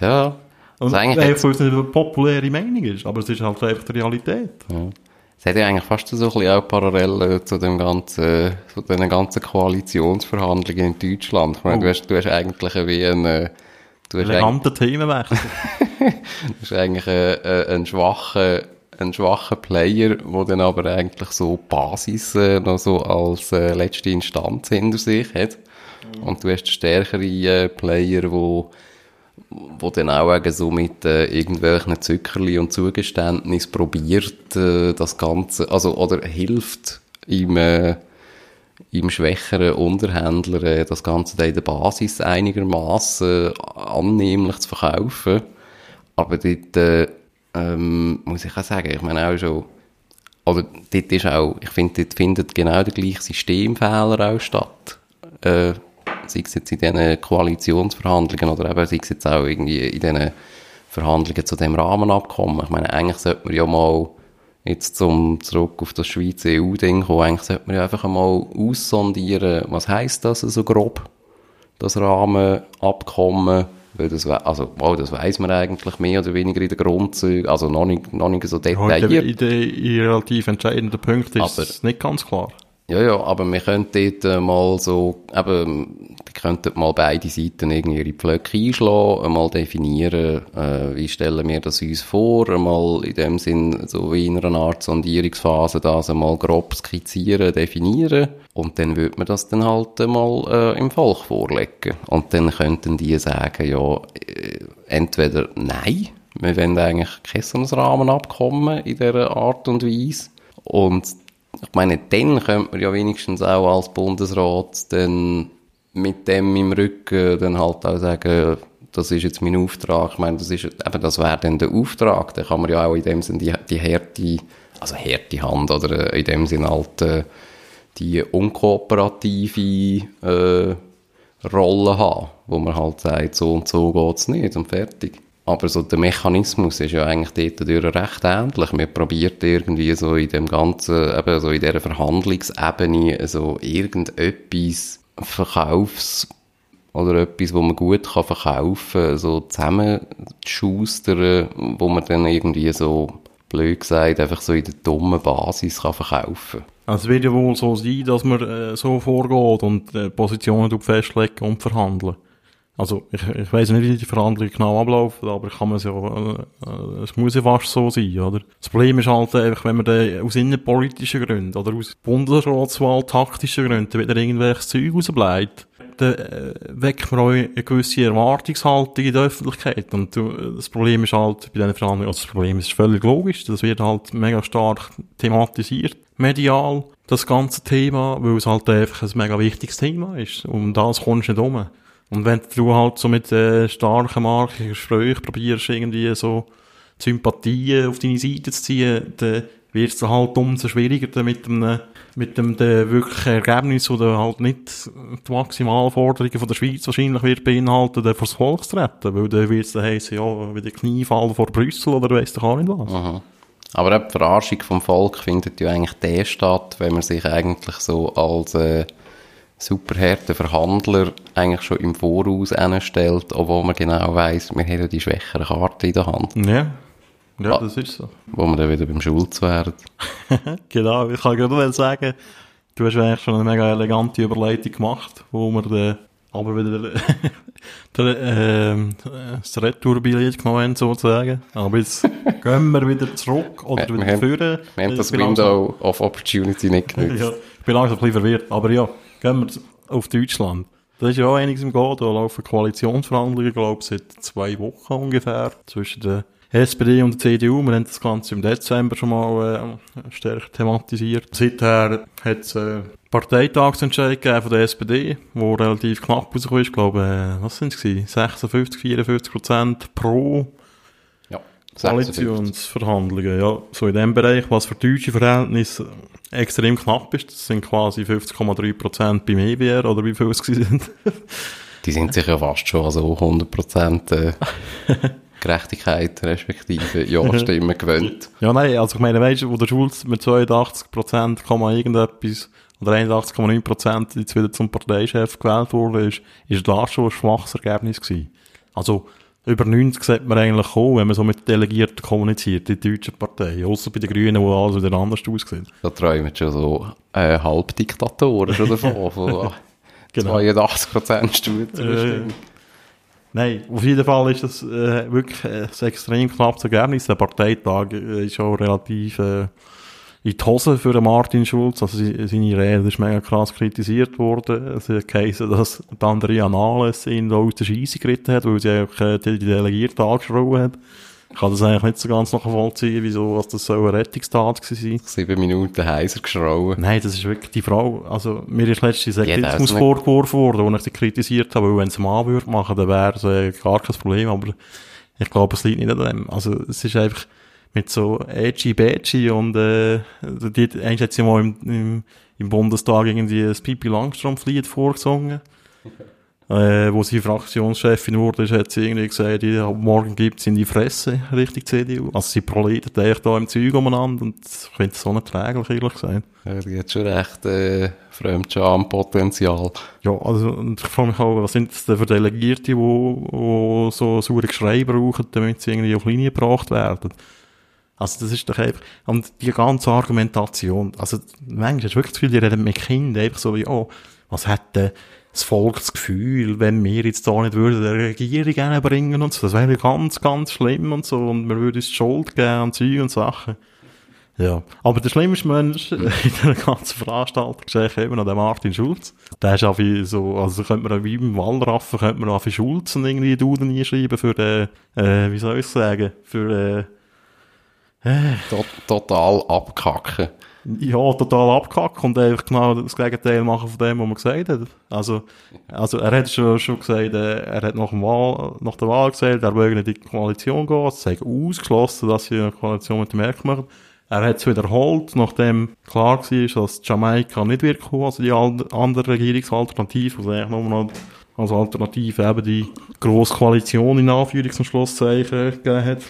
Ja. und eigentlich es nicht eine populäre Meinung ist, aber es ist halt einfach die Realität. Ja. Es hat ja eigentlich fast so ein bisschen auch Parallelen zu dem ganzen, zu den ganzen Koalitionsverhandlungen in Deutschland. Ich meine, du hast, du hast eigentlich wie ein, du hast Eleganter Themenwechsel. du hast eigentlich einen, einen schwachen, einen schwachen Player, der dann aber eigentlich so die Basis äh, noch so als äh, letzte Instanz hinter sich hat. Und du hast stärkere äh, Player, wo wo dann auch eben so mit äh, irgendwelchen Zückerli und Zugeständnis probiert, äh, das Ganze, also, oder hilft ihm, äh, ihm schwächeren Unterhändler äh, das Ganze dann in der Basis einigermaßen annehmlich zu verkaufen. Aber dort, äh, ähm, muss ich auch sagen, ich meine auch schon, oder dort ist auch, ich finde, dort findet genau der gleiche Systemfehler auch statt. Äh, sei es jetzt in diesen Koalitionsverhandlungen oder eben sei es jetzt auch irgendwie in diesen Verhandlungen zu dem Rahmenabkommen. Ich meine, eigentlich sollte man ja mal jetzt zum zurück auf das Schweizer EU-Ding kommen, eigentlich sollte man ja einfach einmal aussondieren, was heisst das so grob, das Rahmenabkommen, weil das, also, wow, das weiss man eigentlich mehr oder weniger in den Grundzügen, also noch nicht, noch nicht so Heute detailliert. in den relativ entscheidenden Punkten ist es nicht ganz klar. Ja, ja, aber wir könnten dort äh, mal so, eben, die könnten mal beide Seiten irgendwie ihre Pflöcke einschlagen, mal definieren, äh, wie stellen wir das uns vor, einmal in dem Sinn, so wie in einer Art Sondierungsphase, das einmal grob skizzieren, definieren, und dann würde man das dann halt mal äh, im Volk vorlegen. Und dann könnten die sagen, ja, äh, entweder nein, wir wollen eigentlich kein Rahmenabkommen in dieser Art und Weise, und ich meine, dann könnte man ja wenigstens auch als Bundesrat dann mit dem im Rücken dann halt auch sagen, das ist jetzt mein Auftrag. Ich meine, das ist, eben, das wäre dann der Auftrag. Da kann man ja auch in dem Sinne die, die harte, also harte Hand oder äh, in dem Sinne halt äh, die unkooperative äh, Rolle haben, wo man halt sagt, so und so geht's nicht und fertig. Aber so der Mechanismus ist ja eigentlich dort durch recht ähnlich. Man probiert irgendwie so in dem ganzen, eben so in dieser Verhandlungsebene so irgendetwas Verkaufs- oder etwas, wo man gut kann verkaufen kann, so zusammenschustern, wo man dann irgendwie so, blöd gesagt, einfach so in der dummen Basis kann verkaufen Also es wird ja wohl so sein, dass man äh, so vorgeht und äh, Positionen festlegen und verhandeln. Also ich, ich weiß nicht, wie die Verhandlungen genau ablaufen, aber ich kann man ja, äh, äh, es muss ja fast so sein, oder? Das Problem ist halt einfach, wenn man dann aus innenpolitischen Gründen oder aus Bundesratswahl taktischen Gründen wieder irgendwelches Zeug rausbleibt, dann äh, weckt man auch eine gewisse Erwartungshaltung in der Öffentlichkeit. Und äh, das Problem ist halt bei diesen Verhandlungen, also das Problem ist völlig logisch, das wird halt mega stark thematisiert, medial, das ganze Thema, weil es halt einfach ein mega wichtiges Thema ist. Um das kommst du nicht um. Und wenn du halt so mit äh, starken markigen Gesprächen probierst, irgendwie so Sympathien auf deine Seite zu ziehen, dann wird es halt umso schwieriger mit dem, mit dem de wirklichen Ergebnis, oder halt nicht die Maximalforderungen von der Schweiz wahrscheinlich wird beinhalten, dann vor das Volk zu retten, weil dann wird es dann heissen, ja, wie der Kniefall vor Brüssel oder weiss doch auch nicht was. Aha. Aber die Verarschung vom Volk findet ja eigentlich der statt, wenn man sich eigentlich so als äh, superharte Verhandler eigentlich schon im Voraus stellt, obwohl man genau weiss, wir haben ja die schwächere Karte in der Hand. Ja, ja, Ah. das ist so. Wo man dann wieder beim Schulz wären. genau, ich kann gerade mal sagen, du hast eigentlich schon eine mega elegante Überleitung gemacht, wo wir dann aber wieder der, ähm, das Retourbillett genommen haben, sozusagen. Aber jetzt gehen wir wieder zurück oder Wir- wieder führen. Wir haben das Window of Opportunity nicht genutzt. Ja, ich bin langsam ein bisschen verwirrt. Aber ja, gehen wir auf Deutschland. Da ist ja auch einiges im Gehen. Da laufen Koalitionsverhandlungen, glaube ich, seit zwei Wochen ungefähr zwischen der SPD und der CDU. Wir haben das Ganze im Dezember schon mal äh, stärker thematisiert. Seither hat es äh, Parteitagsentscheid von der SPD, wo relativ knapp rausgekommen ist. Ich glaube, äh, was sind es gewesen? 56, 54 Prozent pro Ja, 56. Koalitionsverhandlungen, ja. So in dem Bereich, was für deutsche Verhältnisse extrem knapp ist, das sind quasi 50,3 Prozent beim EWR, oder wie viel es sind. Die sind sich ja fast schon also 100% äh, Gerechtigkeit respektive Ja-Stimmen gewöhnt. ja, nein, also ich meine, weißt du, wo der Schulz mit 82 Prozent, irgendetwas, oder 81,9 Prozent jetzt wieder zum Parteichef gewählt wurde, ist, ist das schon ein schwaches Ergebnis gewesen. Also, über 90 sollte man eigentlich kommen, wenn man so mit Delegierten kommuniziert, in deutschen Parteien. Außer bei den Grünen, wo alles wieder anders aussieht. Da träumen schon so äh, Halbdiktatoren schon davon, von Genau. 82% Stimmen. Äh, Nein, auf jeden Fall ist das äh, wirklich äh, ein extrem knappes Ergebnis. Der Parteitag äh, ist auch relativ äh, in die Hose für Martin Schulz. Also se- seine Rede ist mega krass kritisiert worden. Es hat geheißen, dass Andrea Nahles ihn da aus der Scheisse geritten hat, weil sie einfach äh, die Delegierten angeschrien hat. Ich kann das eigentlich nicht so ganz nachvollziehen, wieso was das so eine Rettungstat sein. Sieben Minuten heiser geschrauen. Nein, das ist wirklich die Frau. Also, mir ist letztens Sexismus vorgeworfen worden, wo ich sie kritisiert habe, weil wenn es ein Mann würde machen, dann wäre es äh, gar kein Problem, aber ich glaube, es liegt nicht an dem. Also, es ist einfach mit so edgy badgy und, äh, die, eigentlich hat sie mal im, im, im Bundestag irgendwie das Pipi Langstrumpf-Lied vorgesungen. Äh, wo sie Fraktionschefin wurde, ist, hat sie irgendwie gesagt, ja, morgen gibt's in die Fresse, richtig CDU. Also sie proletet eigentlich da im Zeug umeinander und ich finde es so erträglich, ehrlich gesagt. Ja, die hat schon recht äh, Fremdscham-Potenzial. Ja, also, und ich frage mich auch, was sind das denn für Delegierte, die, die so saure Geschrei brauchen, damit sie irgendwie auf Linie gebracht werden? Also, das ist doch einfach, und die ganze Argumentation, also, manchmal hast du wirklich das Gefühl, die reden mit Kindern einfach so wie, oh, was denn das Volk das Gefühl, wenn wir jetzt da nicht würden der Regierung bringen und so, das wäre ganz, ganz schlimm und so, und wir würden uns die Schuld geben und Zeug und Sachen. Ja, aber der schlimmste Mensch in der ganzen Veranstaltung ist eigentlich eben noch der Martin Schulz. Der ist einfach so, also könnte man auch wie beim Wallraffen, könnte man auch für Schulz irgendwie Duden einschreiben für den, äh, wie soll ich sagen, für, Tot, total abkacken. ja, total abgekackt und einfach genau das Gegenteil machen von dem, was man gesagt hat. Also, also er hat schon, schon gesagt, äh, er hat nach, dem Wahl, nach der Wahl gesagt, er will nicht in die Koalition gehen, es sei ausgeschlossen, dass sie eine Koalition mit dem Merkel machen. Er hat es wiederholt, nachdem klar war, dass Jamaika nicht wird kommen, also die andere Regierungsalternative, also eigentlich nur noch als Alternative eben die grosse Koalition in Anführungs- und Schlusszeichen gegeben hat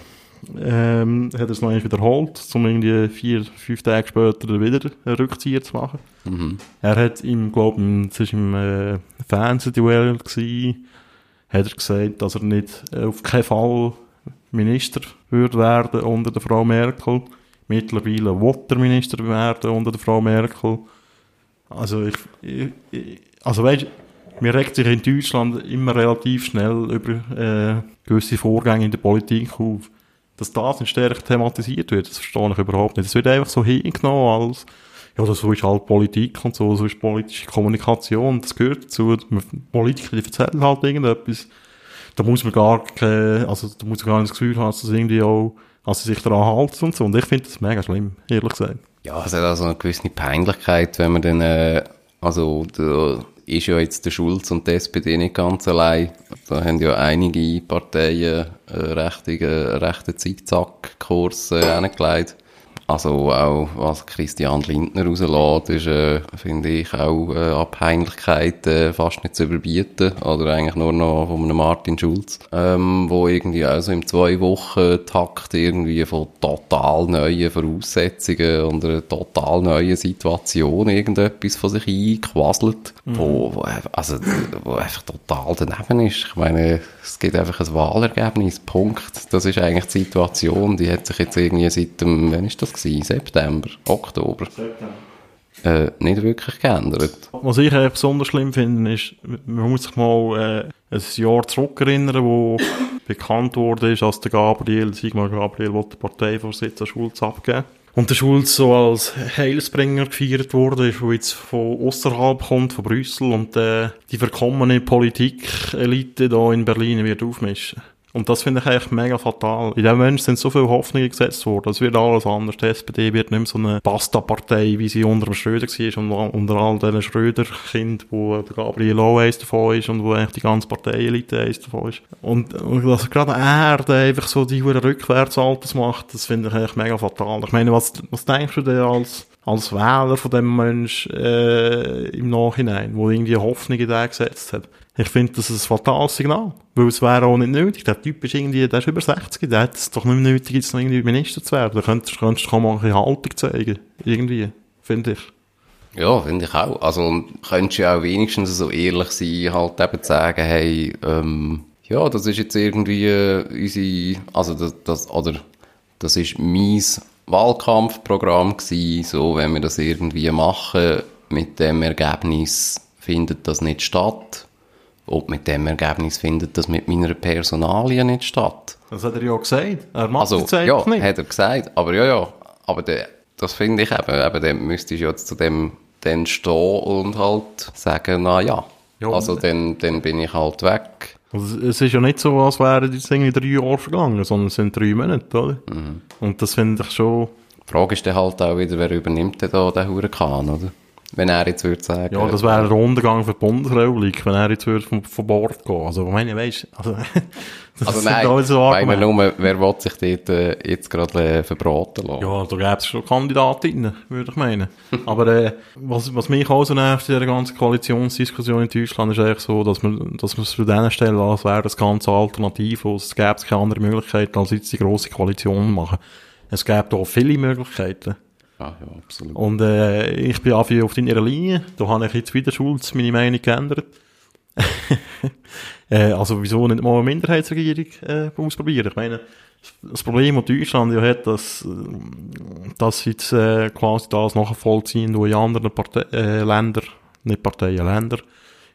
ähm, hat er es noch einmal wiederholt, um irgendwie vier, fünf Tage später wieder einen Rückzieher zu machen. Mhm. Er hat im, glaube ich, es war im äh, Fernsehduell gewesen, hat er gesagt, dass er nicht äh, auf keinen Fall Minister würde werden unter der Frau Merkel. Mittlerweile will er Minister werden unter der Frau Merkel. Also ich, ich also weißt, mir regt sich in Deutschland immer relativ schnell über äh, gewisse Vorgänge in der Politik auf dass das nicht stärker thematisiert wird, das verstehe ich überhaupt nicht. Es wird einfach so hingenommen als, ja, das so ist halt Politik und so, so ist politische Kommunikation, das gehört dazu. Politiker, die erzählen halt irgendetwas. Da muss man gar keine, also da muss man gar nicht das Gefühl haben, dass das irgendwie auch, sie sich daran halten und so. Und ich finde das mega schlimm, ehrlich gesagt. Ja, es hat also eine gewisse Peinlichkeit, wenn man dann, äh, also, der, ist ja jetzt der Schulz und die SPD nicht ganz allein. Da haben ja einige Parteien einen rechten, rechten Zickzack-Kurs äh, hingelegt. Also auch, was Christian Lindner rauslässt, ist, äh, finde ich, auch äh, Abhängigkeit äh, fast nicht zu überbieten. Oder eigentlich nur noch von einem Martin Schulz, ähm, wo irgendwie also im zwei Wochen Takt irgendwie von total neuen Voraussetzungen und einer total neuen Situation irgendetwas von sich einquasselt, mhm. wo, wo, also, wo einfach total daneben ist. Ich meine, es gibt einfach ein Wahlergebnis, Punkt. Das ist eigentlich die Situation, die hat sich jetzt irgendwie seit dem, wann ist das gewesen? September, Oktober. September. Äh, nicht wirklich geändert. Was ich eigentlich besonders schlimm finde, ist, man muss sich mal äh, ein Jahr zurückerinnern, wo bekannt wurde, als der Gabriel, Sigmar Gabriel, der Parteivorsitz an Schulz abgeben und der Schulz so als Heilsbringer gefeiert wurde, ist, der jetzt von außerhalb kommt, von Brüssel, und äh, die verkommene Politikelite da in Berlin wird aufmischen. Und das finde ich eigentlich mega fatal. In dem Menschen sind so viele Hoffnungen gesetzt worden. Es wird alles anders. Die SPD wird nicht mehr so eine Basta-Partei, wie sie unter dem Schröder war und unter all diesen Schröder-Kind, wo der Gabriel eins davon ist und wo eigentlich die ganze Partei-Elite eins davon ist. Und, und dass gerade er der einfach so die Rückwärtsalters macht, das finde ich eigentlich mega fatal. Ich meine, was, was denkst du denn als als Wähler von dem Mensch äh, im Nachhinein, wo irgendwie Hoffnung in den gesetzt hat. Ich finde, das ein fatales Signal. Weil es wäre auch nicht nötig. Der Typ ist irgendwie, der ist über 60, der hat es doch nicht nötig, jetzt noch irgendwie Minister zu werden. Da könntest, könntest du mal eine Haltung zeigen. Irgendwie. Finde ich. Ja, finde ich auch. Also, könntest du ja auch wenigstens so ehrlich sein, halt eben zu sagen, hey, ähm, ja, das ist jetzt irgendwie äh, unsere, also das, das, oder das ist mein Wahlkampfprogramm gewesen, so, wenn wir das irgendwie machen, mit dem Ergebnis findet das nicht statt. Ob mit dem Ergebnis findet das mit meiner Personalie nicht statt. Das hat er ja gesagt. Er macht also, es ja, nicht. hat er gesagt. Aber ja, ja. Aber der, das finde ich eben, eben, dann müsstest du jetzt zu dem dann stehen und halt sagen, na ja. ja also dann, dann bin ich halt weg. Also es ist ja nicht so, als wären jetzt irgendwie drei Jahre vergangen, sondern es sind drei Monate, oder? Mhm. Und das finde ich schon... Die Frage ist dann halt auch wieder, wer übernimmt denn da den Hurrikan, oder? Wenn er jetzt würde sagen... Ja, das wäre ein Untergang für die Bundesrepublik, wenn er jetzt würde von, von Bord gehen. Also, ich meine, weisst, also, das also nein, alles so meine nur, wer will sich dort äh, jetzt gerade äh, verbraten lassen? Ja, da gäbe es schon Kandidatinnen, würde ich meinen. Aber äh, was, was mich auch so nervt in dieser ganzen Koalitionsdiskussion in Deutschland, ist eigentlich so, dass man, dass man es für denen stellen, als wäre das Ganze alternativlos. Es gäbe keine andere Möglichkeit, als jetzt die grosse Koalition machen. Es gäbe da viele Möglichkeiten. Ja, ja, absolut. Und äh, ich bin auf, deiner Linie. Da habe ich jetzt wieder Schulz meine Meinung geändert. äh, also wieso nicht mal eine Minderheitsregierung äh, ausprobieren? Ich meine, das Problem, das Deutschland ja hat, dass, dass jetzt äh, quasi das nachvollziehen, was in anderen Partei äh, Ländern, nicht Parteien, Länder,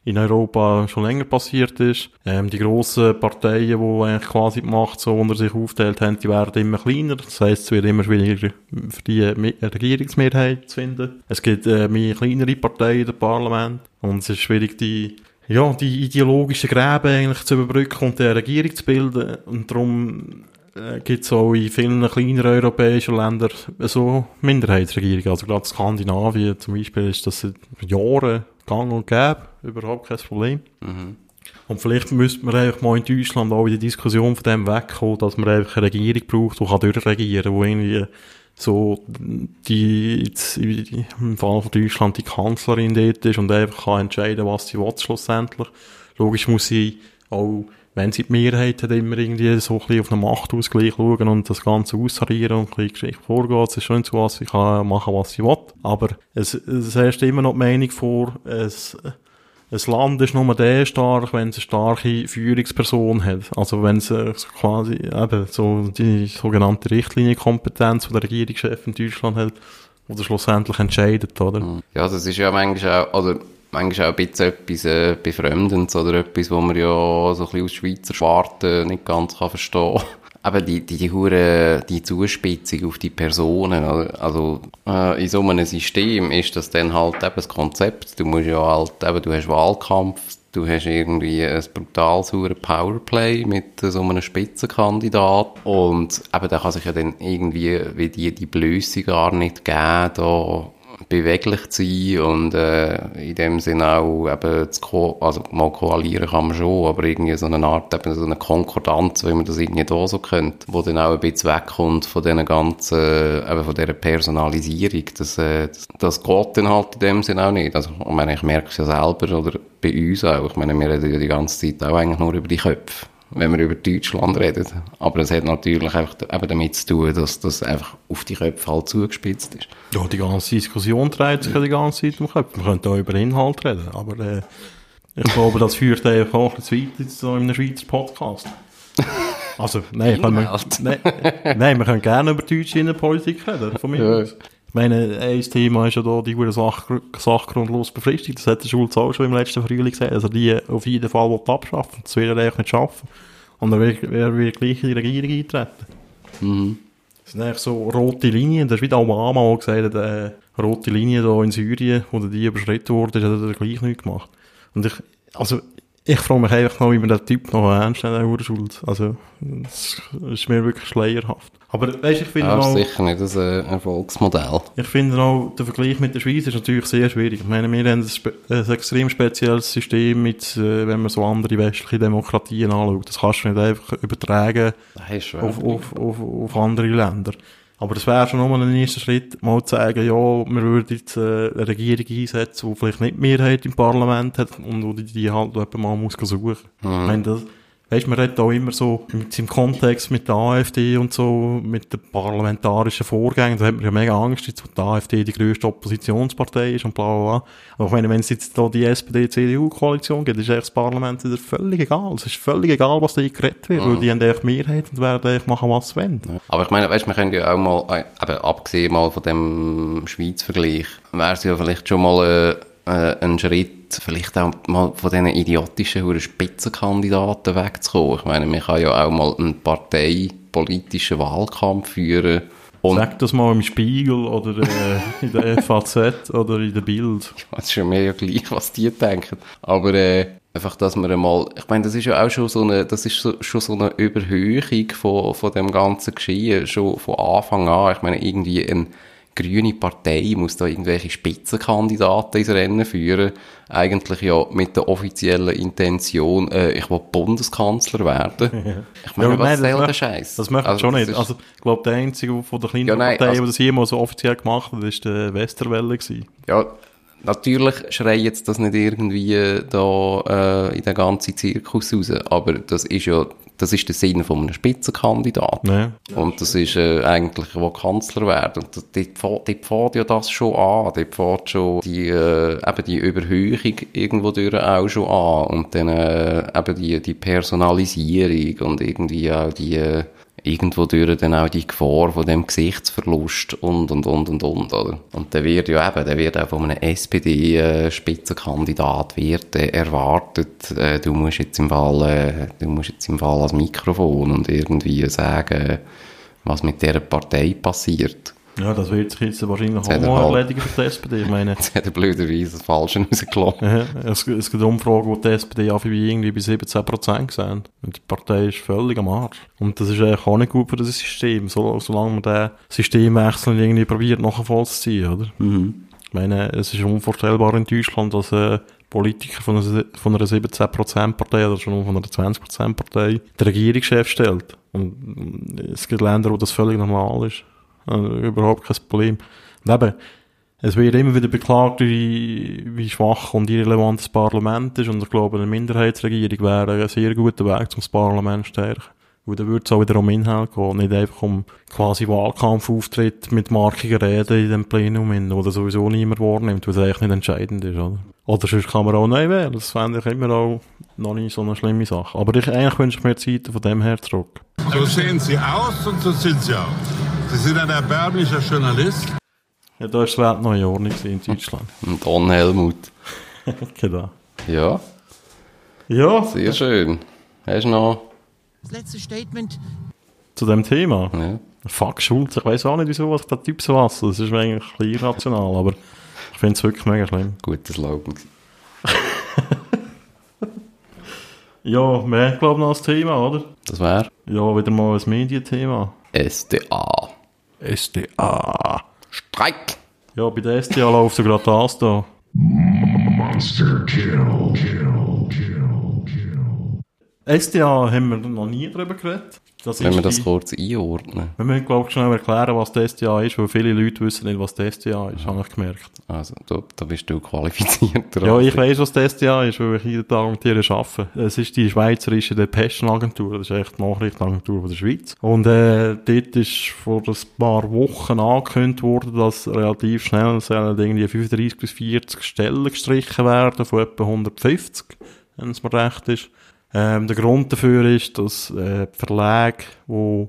in Europa schon länger passiert ist. Ähm, die grossen Parteien, die eigentlich quasi die Macht so unter sich aufteilt haben, die werden immer kleiner. Das heisst, es wird immer schwieriger für die eine Regierungsmehrheit zu finden. Es gibt äh, mehr kleinere Parteien im Parlament und es ist schwierig, die ja, die ideologischen Gräben eigentlich zu überbrücken und eine Regierung zu bilden. Und darum äh, gibt es auch in vielen kleineren europäischen Ländern so Minderheitsregierungen. Also gerade Skandinavien zum Beispiel ist das seit Jahren gang und gäbe, überhaupt kein Problem. Und vielleicht müsste man einfach mal in Deutschland auch in die Diskussion von dem wegkommen, dass man einfach eine Regierung braucht, die kann durchregieren, wo irgendwie so die, jetzt im Fall von Deutschland die Kanzlerin dort ist und einfach kann entscheiden, was sie will schlussendlich. Logisch muss sie auch, wenn sie die Mehrheit hat, immer irgendwie so ein bisschen auf einen Machtausgleich schauen und das Ganze ausradieren und ein bisschen Geschichte vorgehen. Es ist schon so, was sie kann machen, was sie will. Aber es, es herrscht immer noch die Meinung vor, es, ein Land ist nur der stark, wenn es eine starke Führungsperson hat. Also wenn es äh, quasi eben so die sogenannte Richtlinienkompetenz, die der Regierungschef in Deutschland hat, oder schlussendlich entscheidet, oder? Ja, das ist ja manchmal auch, oder manchmal auch ein bisschen etwas äh, Befremdendes oder etwas, wo man ja so ein bisschen aus Schweizer Schwarte nicht ganz kann verstehen Aber die, die, die hure, die Zuspitzung auf die Personen, also äh, in so einem System ist das dann halt eben das Konzept. Du musst ja halt, eben, du hast Wahlkampf, du hast irgendwie ein brutal saure Powerplay mit so einem Spitzenkandidat und eben da kann sich ja dann irgendwie wie die, die Blöße gar nicht geben, da beweglich zu sein und äh, in dem Sinne auch eben zu ko also mal koalieren kann man schon, aber irgendwie so eine Art, eben so eine Konkordanz, wie man das irgendwie da so könnte, wo dann auch ein bisschen wegkommt von diesen ganzen, eben von dieser Personalisierung, das, äh, das, das geht dann halt in dem Sinne auch nicht. Also, ich meine, ich merke es ja selber oder bei uns auch, ich meine, wir reden ja die ganze Zeit auch eigentlich nur über die Köpfe wenn wir über Deutschland reden. Aber es hat natürlich einfach eben damit zu tun, dass das einfach auf die Köpfe halt zugespitzt ist. Ja, die ganze Diskussion dreht sich ja die ganze Zeit um Köpfe. Wir könnten auch über Inhalt reden, aber äh, ich glaube, das führt einfach auch zu weit jetzt so in einem Schweizer Podcast. Also, nein, können wir, nein, nein, wir können gerne über deutsche Innenpolitik reden, von mir Ja. aus. Ich meine, ein Thema ist ja da die gute Sach sachgrundlos Befristung. Das hat der Schulz auch schon im letzten Frühling gesagt. Also die auf jeden Fall will abschaffen. Das will er eigentlich nicht schaffen. Und dann wird wird gleich in die Regierung eintreten. Das sind eigentlich so rote Linien. Das ist wie der Obama auch gesagt hat, äh, rote Linie da in Syrien, wo die überschritten wurde, hat er gleich nichts gemacht. Und ich, also, ich frage mich einfach noch, wie man den Typ noch ernst Herr Schulz. Also, das ist mir wirklich schleierhaft. Aber, weißt, ich finde Ja, auch, sicher nicht ein äh, Erfolgsmodell. ich finde auch, der Vergleich mit der Schweiz ist natürlich sehr schwierig. Ich meine, wir haben ein, extrem spezielles System mit, äh, wenn man so andere westliche Demokratien anschaut. Das kannst du nicht einfach übertragen Das auf, auf, auf andere Länder. Aber das wäre schon nochmal ein erster Schritt, mal zu sagen, ja, wir würden jetzt äh, eine Regierung einsetzen, die vielleicht nicht Mehrheit im Parlament hat und wo die, die halt jemand mal muss suchen. Ich meine, das, weißt, man redet auch immer so mit, im Kontext mit der AfD und so, mit den parlamentarischen Vorgängen, da hat man ja mega Angst, jetzt, wo die AfD die grösste Oppositionspartei ist und bla bla bla. Aber ich meine, wenn es jetzt da die SPD-CDU-Koalition gibt, ist eigentlich das Parlament wieder völlig egal. Es ist völlig egal, was da geredet wird, weil die haben einfach Mehrheit und werden einfach machen, was sie wollen. Aber ich meine, weißt, wir können ja auch mal, äh, eben abgesehen mal von dem Schweiz-Vergleich, wäre es ja vielleicht schon mal äh, äh, ein Schritt, vielleicht auch mal von diesen idiotischen Spitzenkandidaten wegzukommen. Ich meine, man kann ja auch mal einen parteipolitischen Wahlkampf führen und Sag das mal im Spiegel oder äh, in der FAZ oder in der Bild. Es ist schon mir ja gleich, was die denken. Aber äh, einfach, dass man einmal, ich meine, das ist ja auch schon so eine, das ist so, schon so eine Überhöhung von, von dem ganzen Geschehen, schon von Anfang an. Ich meine, irgendwie eine grüne Partei muss da irgendwelche Spitzenkandidaten ins Rennen führen. Eigentlich ja mit der offiziellen Intention, äh, ich will Bundeskanzler werden. Ich meine, Ja, was nein, soll der Scheiß? Das möchte ich schon nicht. Also, ich glaube, der einzige von der kleinen Ja, nein, Partei, also- der das jemals so offiziell gemacht hat, ist der Westerwelle gewesen. Ja, natürlich schreit jetzt das nicht irgendwie äh, da äh, in den ganzen Zirkus raus, aber das ist ja, das ist der Sinn von einem Spitzenkandidaten. Ja. Und das ist äh, eigentlich, der Kanzler werden. Und dort fährt ja das schon an. Dort fährt schon die, äh, eben die Überhöhung irgendwo durch auch schon an. Und dann äh, eben die, die Personalisierung und irgendwie auch die, äh, irgendwo durch dann auch die Gefahr von dem Gesichtsverlust und, und, und, und, und, oder? Und der wird ja eben, der wird auch von einem SPD-Spitzenkandidat wird äh, erwartet, äh, du musst jetzt im Fall, äh, du musst jetzt im Fall als Mikrofon und irgendwie sagen, was mit dieser Partei passiert. Ja, das wird sich jetzt wahrscheinlich auch mal halt. erledigen für die SPD. Ich meine, Jetzt hat er blöderweise das Falsche rausgelassen. Ja, es, es gibt Umfragen, wo die SPD wie irgendwie bei 17% sehen. Und die Partei ist völlig am Arsch. Und das ist eigentlich auch nicht gut für das System, so, solange man den Systemwechsel irgendwie probiert, nachher vollzuziehen, oder? Ich meine, es ist unvorstellbar in Deutschland, dass ein Politiker von einer, von einer 17%-Partei oder schon von einer 20%-Partei den Regierungschef stellt. Und es gibt Länder, wo das völlig normal ist. Also, überhaupt kein Problem. Und eben, es wird immer wieder beklagt, wie, schwach und irrelevant das Parlament ist. Und ich glaube, eine Minderheitsregierung wäre ein sehr guter Weg, um das Parlament zu stärken. Weil dann würde es auch wieder um Inhalt gehen, nicht einfach um quasi Wahlkampfauftritt mit markigen Reden in dem Plenum, hin, das sowieso niemand wahrnimmt, weil es eigentlich nicht entscheidend ist, oder? Oder sonst kann man auch neu wählen. Das fände ich immer auch noch nicht so eine schlimme Sache. Aber ich, eigentlich wünsche ich mir Zeiten von dem her zurück. So sehen Sie aus und so sind Sie auch. Sie sind ein erbärmlicher Journalist. Ja, da ist die Welt noch in Ordnung in Deutschland. Und Don Helmut. genau. Ja, Ja, sehr schön. Hast du noch? Das letzte Statement zu dem Thema. Ja. Fuck Schulz, ich weiß auch nicht, wieso was der Typ so hasst. Das ist eigentlich ein bisschen irrational, aber ich finde es wirklich mega schlimm. Guter Slogan. Ja, wir haben, glaube ich, noch ein Thema, oder? Das wäre Ja, wieder mal ein Medienthema. SDA. SDA. Streik! Ja, bei der SDA läuft so gerade das da. SDA haben wir noch nie drüber geredet. Das Wenn wir das die- kurz einordnen. wir müssen, glaube ich, schnell erklären, was die SDA ist, weil viele Leute wissen nicht, was die SDA ist, habe ich gemerkt. Also, da, da bist du qualifizierter. Ja, ich weiss, was die SDA ist, weil ich jeden Tag mit ihr arbeite. Es ist die schweizerische Depeschenagentur. Das ist echt die Nachrichtenagentur von der Schweiz. Und äh, dort ist vor ein paar Wochen angekündigt worden, dass relativ schnell sollen irgendwie 35 bis 40 Stellen gestrichen werden, von etwa 150, wenn es mir recht ist. Ähm, der Grund dafür ist, dass äh, die Verlage, die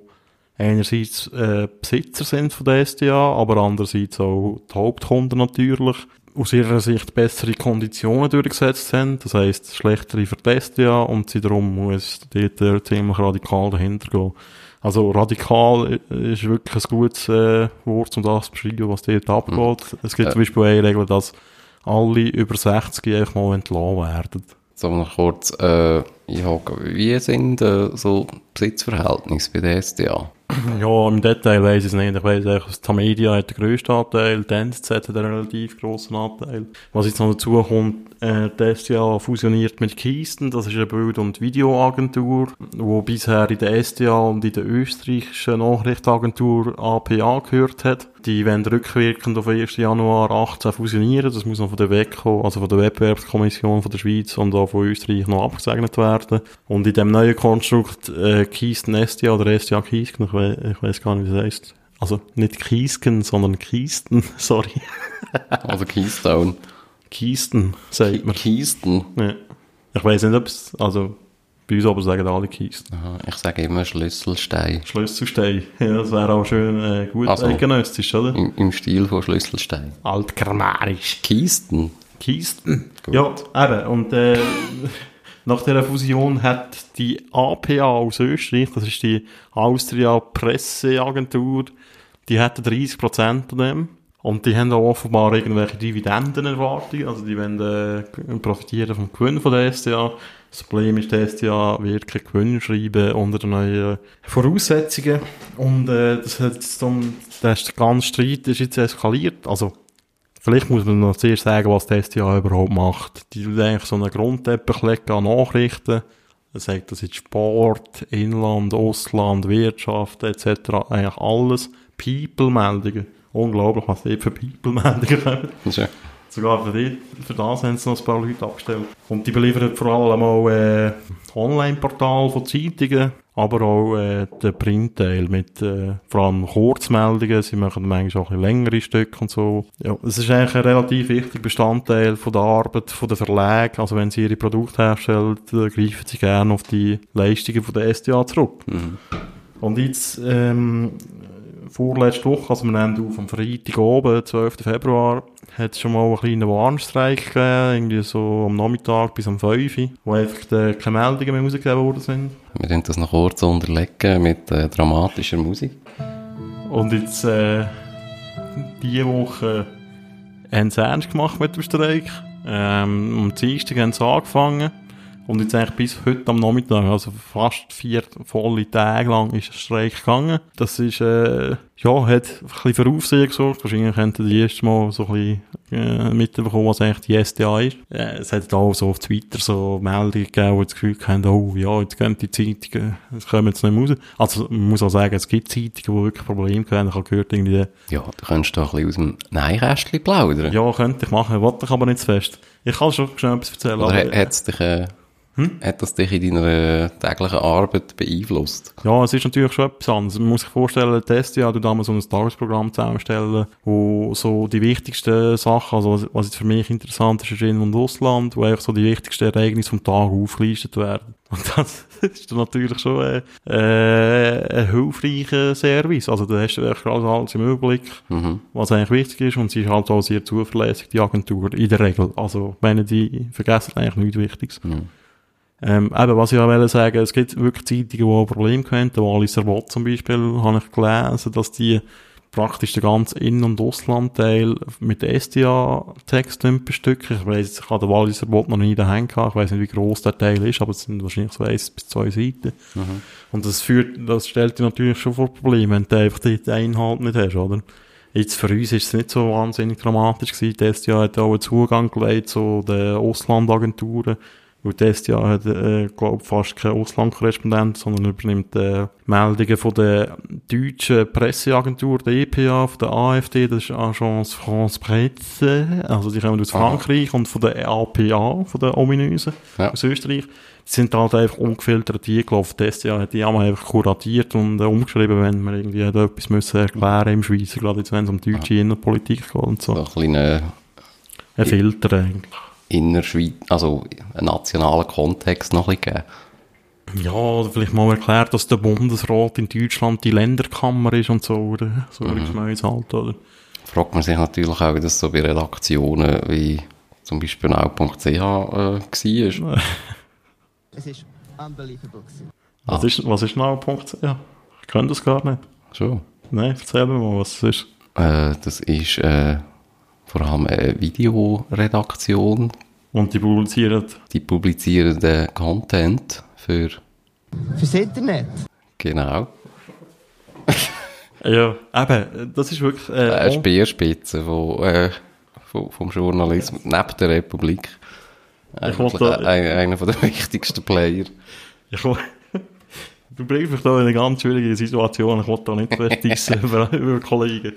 einerseits äh, Besitzer sind von der SDA, aber andererseits auch die Hauptkunden natürlich, aus ihrer Sicht bessere Konditionen durchgesetzt haben. Das heisst, schlechtere für die SDA und sie darum muss dort äh, ziemlich radikal dahinter gehen. Also radikal i- ist wirklich ein gutes äh, Wort, um das zu beschreiben, was dort abgeht. Es gibt Äh. zum Beispiel eine Regel, dass alle über 60 einfach mal entlassen werden. So noch kurz, äh, ich wie sind äh, so Besitzverhältnisse bei der SDA? Ja, im Detail weiss ich es nicht. Ich weiss eigentlich, dass Tamedia hat den grössten Anteil, die NZZ hat einen relativ grossen Anteil. Was jetzt noch dazu kommt, äh, die SDA fusioniert mit Kisten, das ist eine Bild- und Videoagentur, wo bisher in der SDA und in der österreichischen Nachrichtenagentur APA gehört hat. Die werden rückwirkend auf 1. Januar 18 fusionieren. Das muss noch von der WECO, also von der Wettbewerbskommission von der Schweiz und auch von Österreich noch abgesegnet werden. Und in dem neuen Konstrukt äh, Kisten SDA oder SDA Kiesken, ich, we ich weiß gar nicht, wie das heisst. Also nicht Kiesken, sondern Kisten, sorry. Also Keystone. Kisten, sagt man. Keyston. Ja. Ich weiß nicht, ob es, also bei uns aber sagen alle Kisten. Aha, ich sage immer Schlüsselstein. Schlüsselstein. Ja, das wäre auch schön äh, gut Also. eidgenössisch, oder? Im, Im Stil von Schlüsselstein. Altgermanisch. Keyston. Kisten. Gut. Ja, eben. Und äh, nach dieser Fusion hat die APA aus Österreich, das ist die Austria Presseagentur, die hat 30% von dem. Und die haben offenbar irgendwelche Dividendenerwartungen, also die wollen äh, profitieren vom Gewinn von der SDA. Das Problem ist, die SDA wird keinen Gewinn schreiben unter den neuen Voraussetzungen. Und äh, das hat jetzt dann, der ganze Streit ist jetzt eskaliert. Also, Vielleicht muss man noch zuerst sagen, was die SDA überhaupt macht. Die tut eigentlich so einen Grundteppich legen an Nachrichten. Er sagt, das ist Sport, Inland, Ausland, Wirtschaft etc. Eigentlich alles. People-Meldungen. Unglaublich, was dort für People-Meldungen kommen. Ja- Sogar für, die, für das haben sie noch ein paar Leute abgestellt. Und die beliefern vor allem auch äh, Online-Portal von Zeitungen, aber auch äh, den Printteil mit äh, vor allem Kurzmeldungen. Sie machen manchmal auch ein längere Stücke und so. Ja, es ist eigentlich ein relativ wichtiger Bestandteil von der Arbeit von der Verlage. Also wenn sie ihre Produkte herstellen, greifen sie gerne auf die Leistungen von der SDA zurück. Und jetzt, ähm, vorletzte Woche, also wir nehmen auf am Freitag oben, 12. Februar, hat es schon mal einen kleinen Warnstreik gegeben, irgendwie so am Nachmittag bis am 5 Uhr, wo einfach keine Meldungen mehr rausgegeben worden sind. Wir können das noch kurz unterlegen mit äh, dramatischer Musik. Und jetzt, äh, diese Woche haben sie ernst gemacht mit dem Streik. Ähm, am Dienstag haben sie angefangen. Und jetzt eigentlich bis heute am Nachmittag, also fast vier volle Tage lang ist der Streik gegangen. Das ist, äh, ja, hat ein bisschen für Aufsehen gesorgt. Wahrscheinlich könnten die erste Mal so ein bisschen, äh, mitbekommen, was eigentlich die SDA ist. Äh, es hat auch so auf Twitter so Meldungen gegeben, wo das Gefühl haben, oh, ja, jetzt gehen die Zeitungen, es kommen jetzt nicht mehr raus. Also, man muss auch sagen, es gibt Zeitungen, die wirklich Probleme haben. Ich habe gehört, irgendwie, Ja, du könntest doch ein bisschen aus dem Neinkästchen plaudern. ja, könnte ich machen, wollte ich aber nicht zu fest. Ich kann schon schnell etwas erzählen. Oder aber- dich, äh, hat das dich in deiner äh, täglichen Arbeit beeinflusst? Ja, es ist natürlich schon etwas anderes. Man muss sich vorstellen, SDA tut damals so ein Tagesprogramm zusammenstellen, wo so die wichtigsten Sachen, also was, jetzt für mich interessant ist, ist In- und Ausland, wo einfach so die wichtigsten Ereignisse vom Tag aufgelistet werden. Und das ist dann natürlich schon äh, äh, ein hilfreicher Service. Also da hast du echt alles, im Überblick, was eigentlich wichtig ist und sie ist halt auch sehr zuverlässig, die Agentur, in der Regel. Also, meine, die vergessen eigentlich nichts Wichtiges. Ähm, eben, was ich auch wollte sagen, es gibt wirklich Zeitungen, die ein Problem haben. Der Wallis Servot zum Beispiel, habe ich gelesen, dass die praktisch den ganzen In- und Auslandteil mit SDA-Text bestücken. Ich weiss, jetzt, ich habe den Wallis Servot noch nie daheim gehabt. Ich weiss nicht, wie gross der Teil ist, aber es sind wahrscheinlich so eins bis zwei Seiten. Und das führt, das stellt dich natürlich schon vor Probleme, wenn du einfach den den Inhalt nicht hast, oder? Jetzt für uns ist es nicht so wahnsinnig dramatisch gewesen. Die SDA hat auch einen Zugang gelegt zu den Auslandagenturen. Weil die SDA hat, äh, glaub, fast keinen Auslandkorrespondent, sondern übernimmt äh, Meldungen von der deutschen Presseagentur, der EPA, von der AfD, das ist Agence France Presse, also die kommen aus Frankreich, und von der APA, von der ominösen, Ja. aus Österreich. Die sind halt einfach ungefiltert eingelaufen. Die SDA hat die einmal einfach kuratiert und äh, umgeschrieben, wenn wir irgendwie hat etwas müssen erklären im Schweizer, gerade jetzt, wenn es um deutsche Innenpolitik geht und so. So ein kleiner Ein Filter eigentlich. Innerschweiz, also einen nationalen Kontext noch ein bisschen geben. Ja, oder vielleicht mal erklärt, dass der Bundesrat in Deutschland die Länderkammer ist und so, oder? So mhm. Geschmäus halt, oder? Fragt man sich natürlich auch, wie das so bei Redaktionen wie zum Beispiel now.ch äh, war. Es ist unbelievable. gewesen. Was ist, was ist? Ja, ich kenne das gar nicht. Schon. Nein, erzähl mir mal, was es ist. Äh, das ist äh, vor allem eine Videoredaktion. Und die publizieren, Die publizieren den Content für, Fürs Internet. genau, ja, eben, das ist wirklich, äh, eine oh, Speerspitze von, äh, vom, vom Journalismus, neben der Republik. Eigentlich wollte da- ein, einer von den wichtigsten Player. ich, du bringst mich da in eine ganz schwierige Situation, ich wollte da nicht fest dissen über, über Kollegen.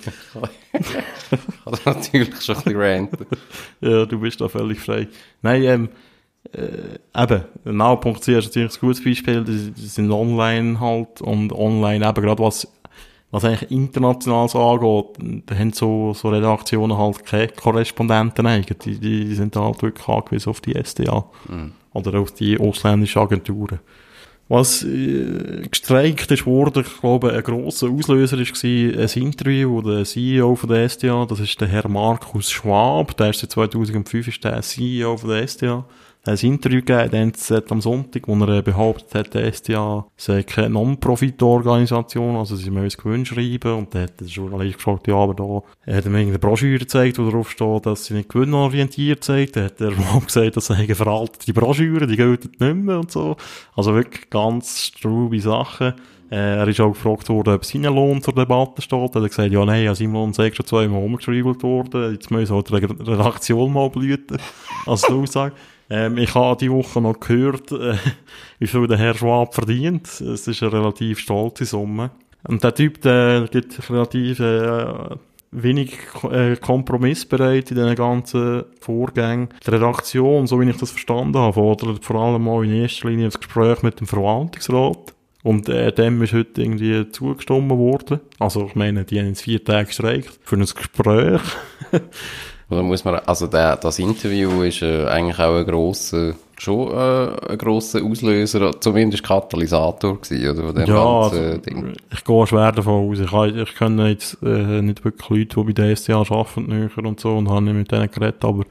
Also natürlich schon ein bisschen ranten. Ja, du bist da völlig frei. Nein, ähm, äh, eben, now.ch ist natürlich ein gutes Beispiel, die, die sind online halt und online eben gerade was, was eigentlich internationales angeht, da haben so, so Redaktionen halt keine Korrespondenten eigentlich, die, die, sind halt wirklich angewiesen auf die SDA oder auf die ausländischen Agenturen. Was äh, gestreikt ist worden, ich glaube, ein grosser Auslöser war ein Interview, wo der CEO von der SDA, das ist der Herr Markus Schwab, der ist seit 2005 ist der CEO von der SDA, ein Interview gegeben, am Sonntag, wo er äh, behauptet hat, der SDA sei keine Non-Profit-Organisation, also sie müssen Gewinn schreiben, und dann hat der Journalist gesagt, ja, aber da er hat ihm irgendeine Broschüre gezeigt, wo drauf steht, dass sie nicht gewinnorientiert sind, dann hat der Schwab gesagt, das seien veraltete Broschüren, die gelten nicht mehr und so. Also wirklich ganz strube Sachen. Äh, er ist auch gefragt worden, ob sein Lohn zur Debatte steht. Er hat gesagt, ja, nein, an seinem Lohn sei schon zweimal umgeschrieben worden. Jetzt muss halt die Re- Redaktion mal blüten. Als die Aussage. Ähm, ich habe die Woche noch gehört, äh, wie viel der Herr Schwab verdient. Es ist eine relativ stolze Summe. Und der Typ, der gibt relativ, äh, wenig äh, kompromissbereit in diesen ganzen Vorgängen. Die Redaktion, so wie ich das verstanden habe, fordert vor allem mal in erster Linie das Gespräch mit dem Verwaltungsrat. Und äh, dem ist heute irgendwie zugestimmt worden. Also ich meine, die haben jetzt vier Tage gestreikt für ein Gespräch. Oder muss man, also der, das Interview ist äh, eigentlich auch ein grosser, schon äh, ein grosser Auslöser, zumindest Katalysator gewesen, oder, von dem Ja, ganzen also, Ding. ich gehe schwer davon aus. Ich, ich kenne jetzt äh, nicht wirklich Leute, die bei der SDA arbeiten näher und so und habe nicht mit denen geredet, aber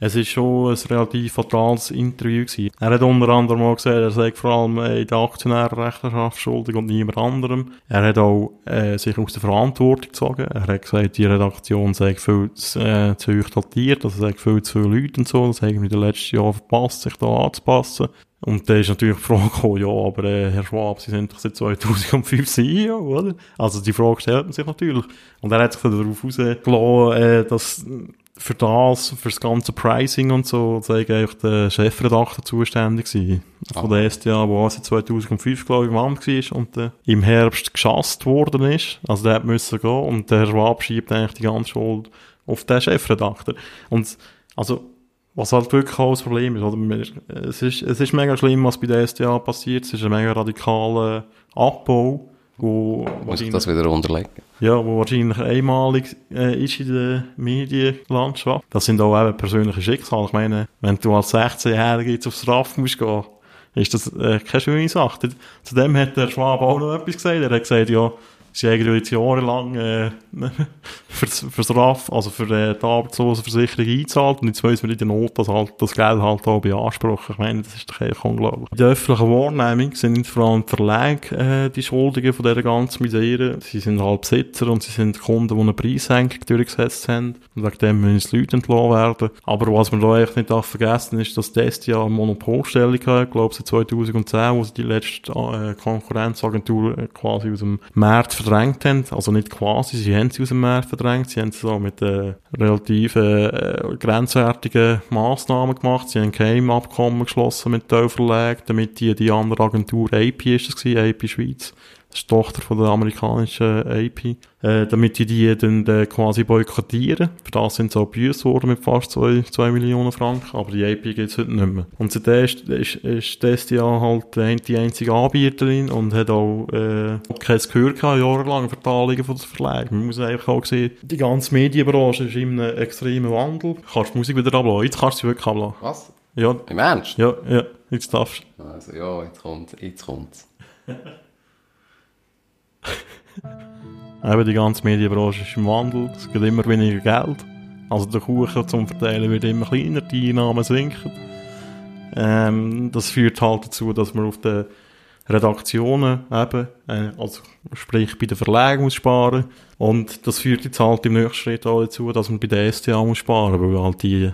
es ist schon ein relativ fatales Interview gewesen. Er hat unter anderem auch gesagt, er sei vor allem in der Aktionärrechnerschaft schuldig und niemand anderem. Er hat auch äh, sich aus der Verantwortung gezogen. Er hat gesagt, die Redaktion sei viel zu, äh, zu hoch datiert, also sei viel zu viele Leute und so. Das haben wir in den letzten Jahren verpasst, sich da anzupassen. Und da ist natürlich die Frage gekommen, ja, aber äh, Herr Schwab, Sie sind doch seit 2005 CEO, oder? Also die Frage stellt man sich natürlich. Und er hat sich dann darauf rausgelassen, äh, dass für das, für das ganze Pricing und so, sei eigentlich der Chefredakteur zuständig gewesen. Von der SDA, wo seit 2005, glaube ich, im Amt war und äh, im Herbst geschasst worden ist. Also der hat müssen gehen und der Herr Schwab schiebt eigentlich die ganze Schuld auf den Chefredakteur. Und, also, was halt wirklich auch das Problem ist, oder? Es ist, es ist mega schlimm, was bei der SDA passiert. Es ist ein mega radikaler Abbau, wo, Muss ich das wieder unterlegen? ja, wo wahrscheinlich einmalig äh, ist in der Medienlandschaft. Das sind auch eben persönliche Schicksale. Ich meine, wenn du als 16-Jähriger jetzt aufs RAF musst gehen, ist das äh, keine schöne Sache. Zudem hat der Schwab auch noch etwas gesagt. Er hat gesagt, ja, sie ja jetzt jahrelang äh, fürs, fürs RAF, also für äh, die Arbeitslosenversicherung eingezahlt und jetzt weiss man in der Not, dass halt das Geld halt auch beanspruchen. Ich meine, das ist doch echt unglaublich. In der öffentlichen Wahrnehmung sind vor allem Verlage äh, die Schuldigen von dieser ganzen Misere. Sie sind halt Besitzer und sie sind Kunden, die eine Preissenkung durchgesetzt haben und wegen dem müssen die Leute entlassen werden. Aber was man da echt nicht darf vergessen ist, dass Destia eine Monopolstellung hat, ich glaube seit 2010, wo sie die letzte äh, Konkurrenzagentur äh, quasi aus dem Markt verdrängt haben. Also nicht quasi, sie haben sie aus dem Markt verdrängt, sie haben es so mit äh, relativ äh, grenzwertigen Massnahmen gemacht. Sie haben kein Abkommen geschlossen mit den Verlagen, damit die, die andere Agentur AP ist das gewesen, AP Schweiz. Das ist die Tochter von der amerikanischen AP. Äh, damit die die dann äh, quasi boykottieren. Für das sind sie auch gebüßt worden mit fast 2 Millionen Franken. Aber die AP gibt's heute nicht mehr. Und seitdem ist, ist, ist Destia halt äh, die einzige Anbieterin und hat auch äh, kein Gehör gehabt, jahrelang für die Anliegen von der Verlag. Man muss einfach auch sehen, die ganze Medienbranche ist in einem extremen Wandel. Kannst die Musik wieder ablassen? Jetzt kannst du sie wirklich ablassen. Was? Ja, Im Ernst? ja, ja, jetzt darfst du. Also ja, jetzt kommt, jetzt kommt's. Eben, die ganze Medienbranche ist im Wandel, es gibt immer weniger Geld. Also der Kuchen zum Verteilen wird immer kleiner, die Einnahmen sinken. Ähm, das führt halt dazu, dass man auf den Redaktionen eben, äh, also sprich bei den Verlagen muss sparen. Und das führt jetzt halt im nächsten Schritt auch dazu, dass man bei der STA muss sparen, weil halt die,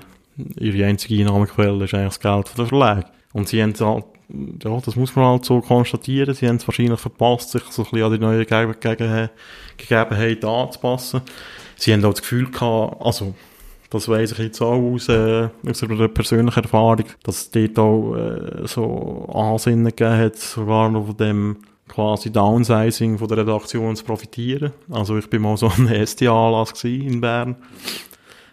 ihre einzige Einnahmequelle ist eigentlich das Geld der Verlag. Und sie haben halt, ja, das muss man halt so konstatieren, sie haben es wahrscheinlich verpasst, sich so ein bisschen an die neuen Ge Gege Gegebenheiten anzupassen. Sie haben auch das Gefühl gehabt, also, das weiss ich jetzt auch aus, äh, aus einer persönlichen Erfahrung, dass es dort auch äh, so Ansinnen gegeben hat, sogar noch von dem quasi Downsizing von der Redaktion zu profitieren. Also ich bin mal so einem STA-Anlass in Bern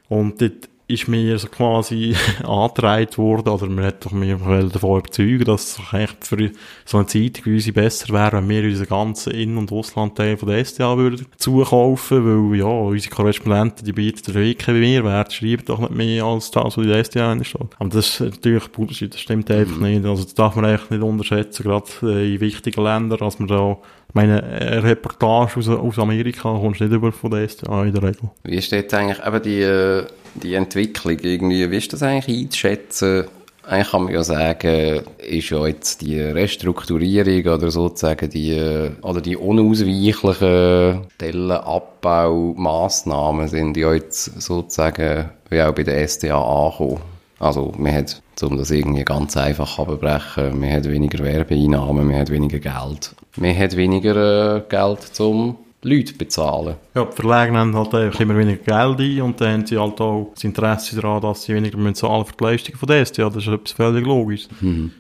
und dort ist mir so quasi angetragen worden, oder man hat doch mir davon überzeugen, dass es echt für so eine Zeitung wie unsere besser wäre, wenn wir unseren ganzen In- und Auslandteil von der SDA würden zukaufen, weil ja, unsere Korrespondenten, die bieten den Weg keinen Mehrwert, schreiben doch nicht mehr als das, was in der SDA steht. Aber das ist natürlich Bullshit, das stimmt einfach nicht. Also das darf man echt nicht unterschätzen, gerade äh, in wichtigen Ländern, dass man da, ich meine, eine Reportage aus, aus Amerika kommst du nicht über von der SDA in der Regel. Wie ist jetzt eigentlich eben die, äh, die Entwicklung irgendwie, wie ist das eigentlich einzuschätzen? Eigentlich kann man ja sagen, ist ja jetzt die Restrukturierung oder sozusagen die, äh, oder die unausweichlichen Stellenabbaumaßnahmen sind ja jetzt sozusagen wie auch bei der SDA angekommen. Also man hat, um das irgendwie ganz einfach abzubrechen, man hat weniger Werbeeinnahmen, man hat weniger Geld. Man hat weniger äh, Geld zum Leute bezahlen. Ja, die Verlage nehmen halt einfach immer weniger Geld ein und dann haben sie halt auch das Interesse daran, dass sie weniger müssen zahlen für die Leistung von der SDA. Das ist etwas völlig logisch.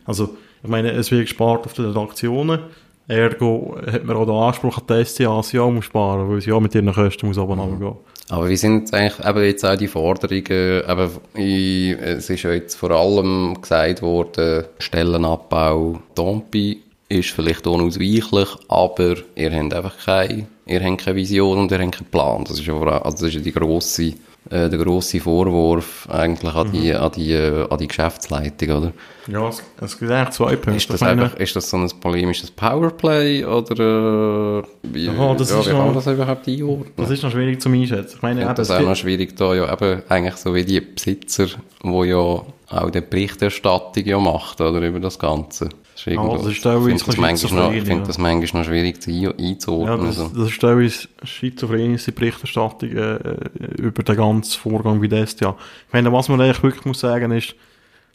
Also, ich meine, es wird gespart auf den Redaktionen. Ergo hat man auch den Anspruch an die dass sie auch muss sparen, weil sie auch mit ihren Kosten muss oben runtergehen. Aber wie sind eigentlich eben jetzt auch die Forderungen, eben, es ist ja jetzt vor allem gesagt worden, Stellenabbau Tompi ist vielleicht unausweichlich, aber ihr habt einfach keine, ihr habt keine Vision und ihr habt keinen Plan. Das ist ja, also das ist ja die grosse äh, der grosse Vorwurf eigentlich an die, an die, äh, an die Geschäftsleitung, oder? Ja, es, es gibt eigentlich zwei Punkte. Ist das, meine, einfach, ist das so ein polemisches Powerplay oder äh, wie, Ja, das ja, ist wie kann man noch- das überhaupt einordnen? das ist noch schwierig zu einschätzen. Ich meine, finde das es auch noch schwierig da, ja, eben eigentlich so wie die Besitzer, wo ja auch die Berichterstattung ja macht, oder, über das Ganze. Das ist irgendwo- das ist ich finde das, noch, ich ja. das manchmal noch schwierig zu ein- Ja, einzuordnen. das, so. das ist teilweise schizophrenische Berichterstattung äh, äh, über den ganzen Vorgang wie das ja. Ich meine, was man eigentlich wirklich muss sagen ist,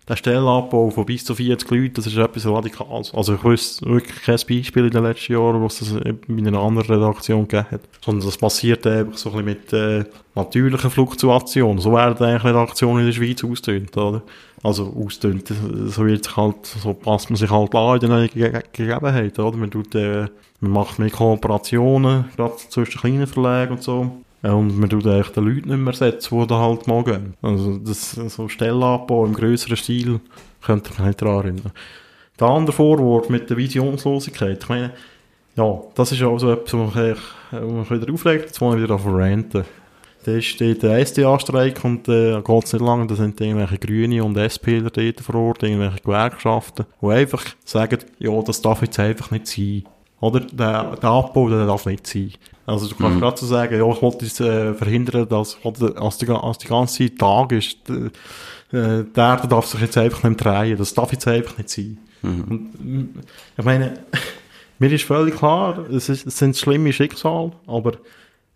der Stellenabbau von bis zu 40 Leuten, das ist etwas Radikales. Also ich wüsste wirklich kein Beispiel in den letzten Jahren, wo es in einer anderen Redaktion gegeben hat. Sondern das passiert einfach so ein bisschen mit äh, natürlichen Fluktuationen. So werden eigentlich Redaktionen in der Schweiz ausdünnt, oder? Also ausdünnt, so sich halt, so passt man sich halt an in den neuen Ge Gegebenheiten, oder? Man tut, äh, man macht mehr Kooperationen, gerade zwischen kleinen Verlagen und so. Äh, Und man tut eigentlich den Leuten nicht mehr ersetzen, die da halt mal gehen. Also, das, so Stellenabbau im grösseren Stil, könnte mich nicht daran erinnern. Der andere Vorwurf mit der Visionslosigkeit, ich meine, ja, das ist auch so etwas, was mich wieder aufregt, jetzt muss ich wieder auf ranten. Da steht der SDA-Streik und äh, geht es nicht lange, da sind irgendwelche Grüne und SPler dort vor Ort, irgendwelche Gewerkschaften, die einfach sagen, ja, das darf jetzt einfach nicht sein. Oder? Der, der Abbau, der darf nicht sein. Also du kannst gerade so sagen, ja, ich wollte jetzt äh, verhindern, dass, als, die, als die ganze Tag ist, äh, der Erde darf sich jetzt einfach nicht mehr drehen. Das darf jetzt einfach nicht sein. Und, mm, ich meine, mir ist völlig klar, es, ist, es sind schlimme Schicksale, aber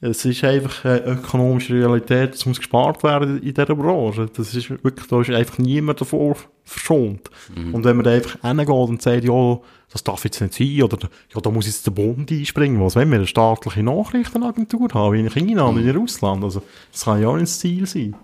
es ist einfach eine ökonomische Realität, es muss gespart werden in dieser Branche. Das ist wirklich, da ist einfach niemand davor verschont. Und wenn man da einfach hingeht und sagt, ja, das darf jetzt nicht sein, oder ja, da muss jetzt der Bund einspringen, was wenn wir eine staatliche Nachrichtenagentur haben, wie in China oder in Russland, also das kann ja auch nicht das Ziel sein.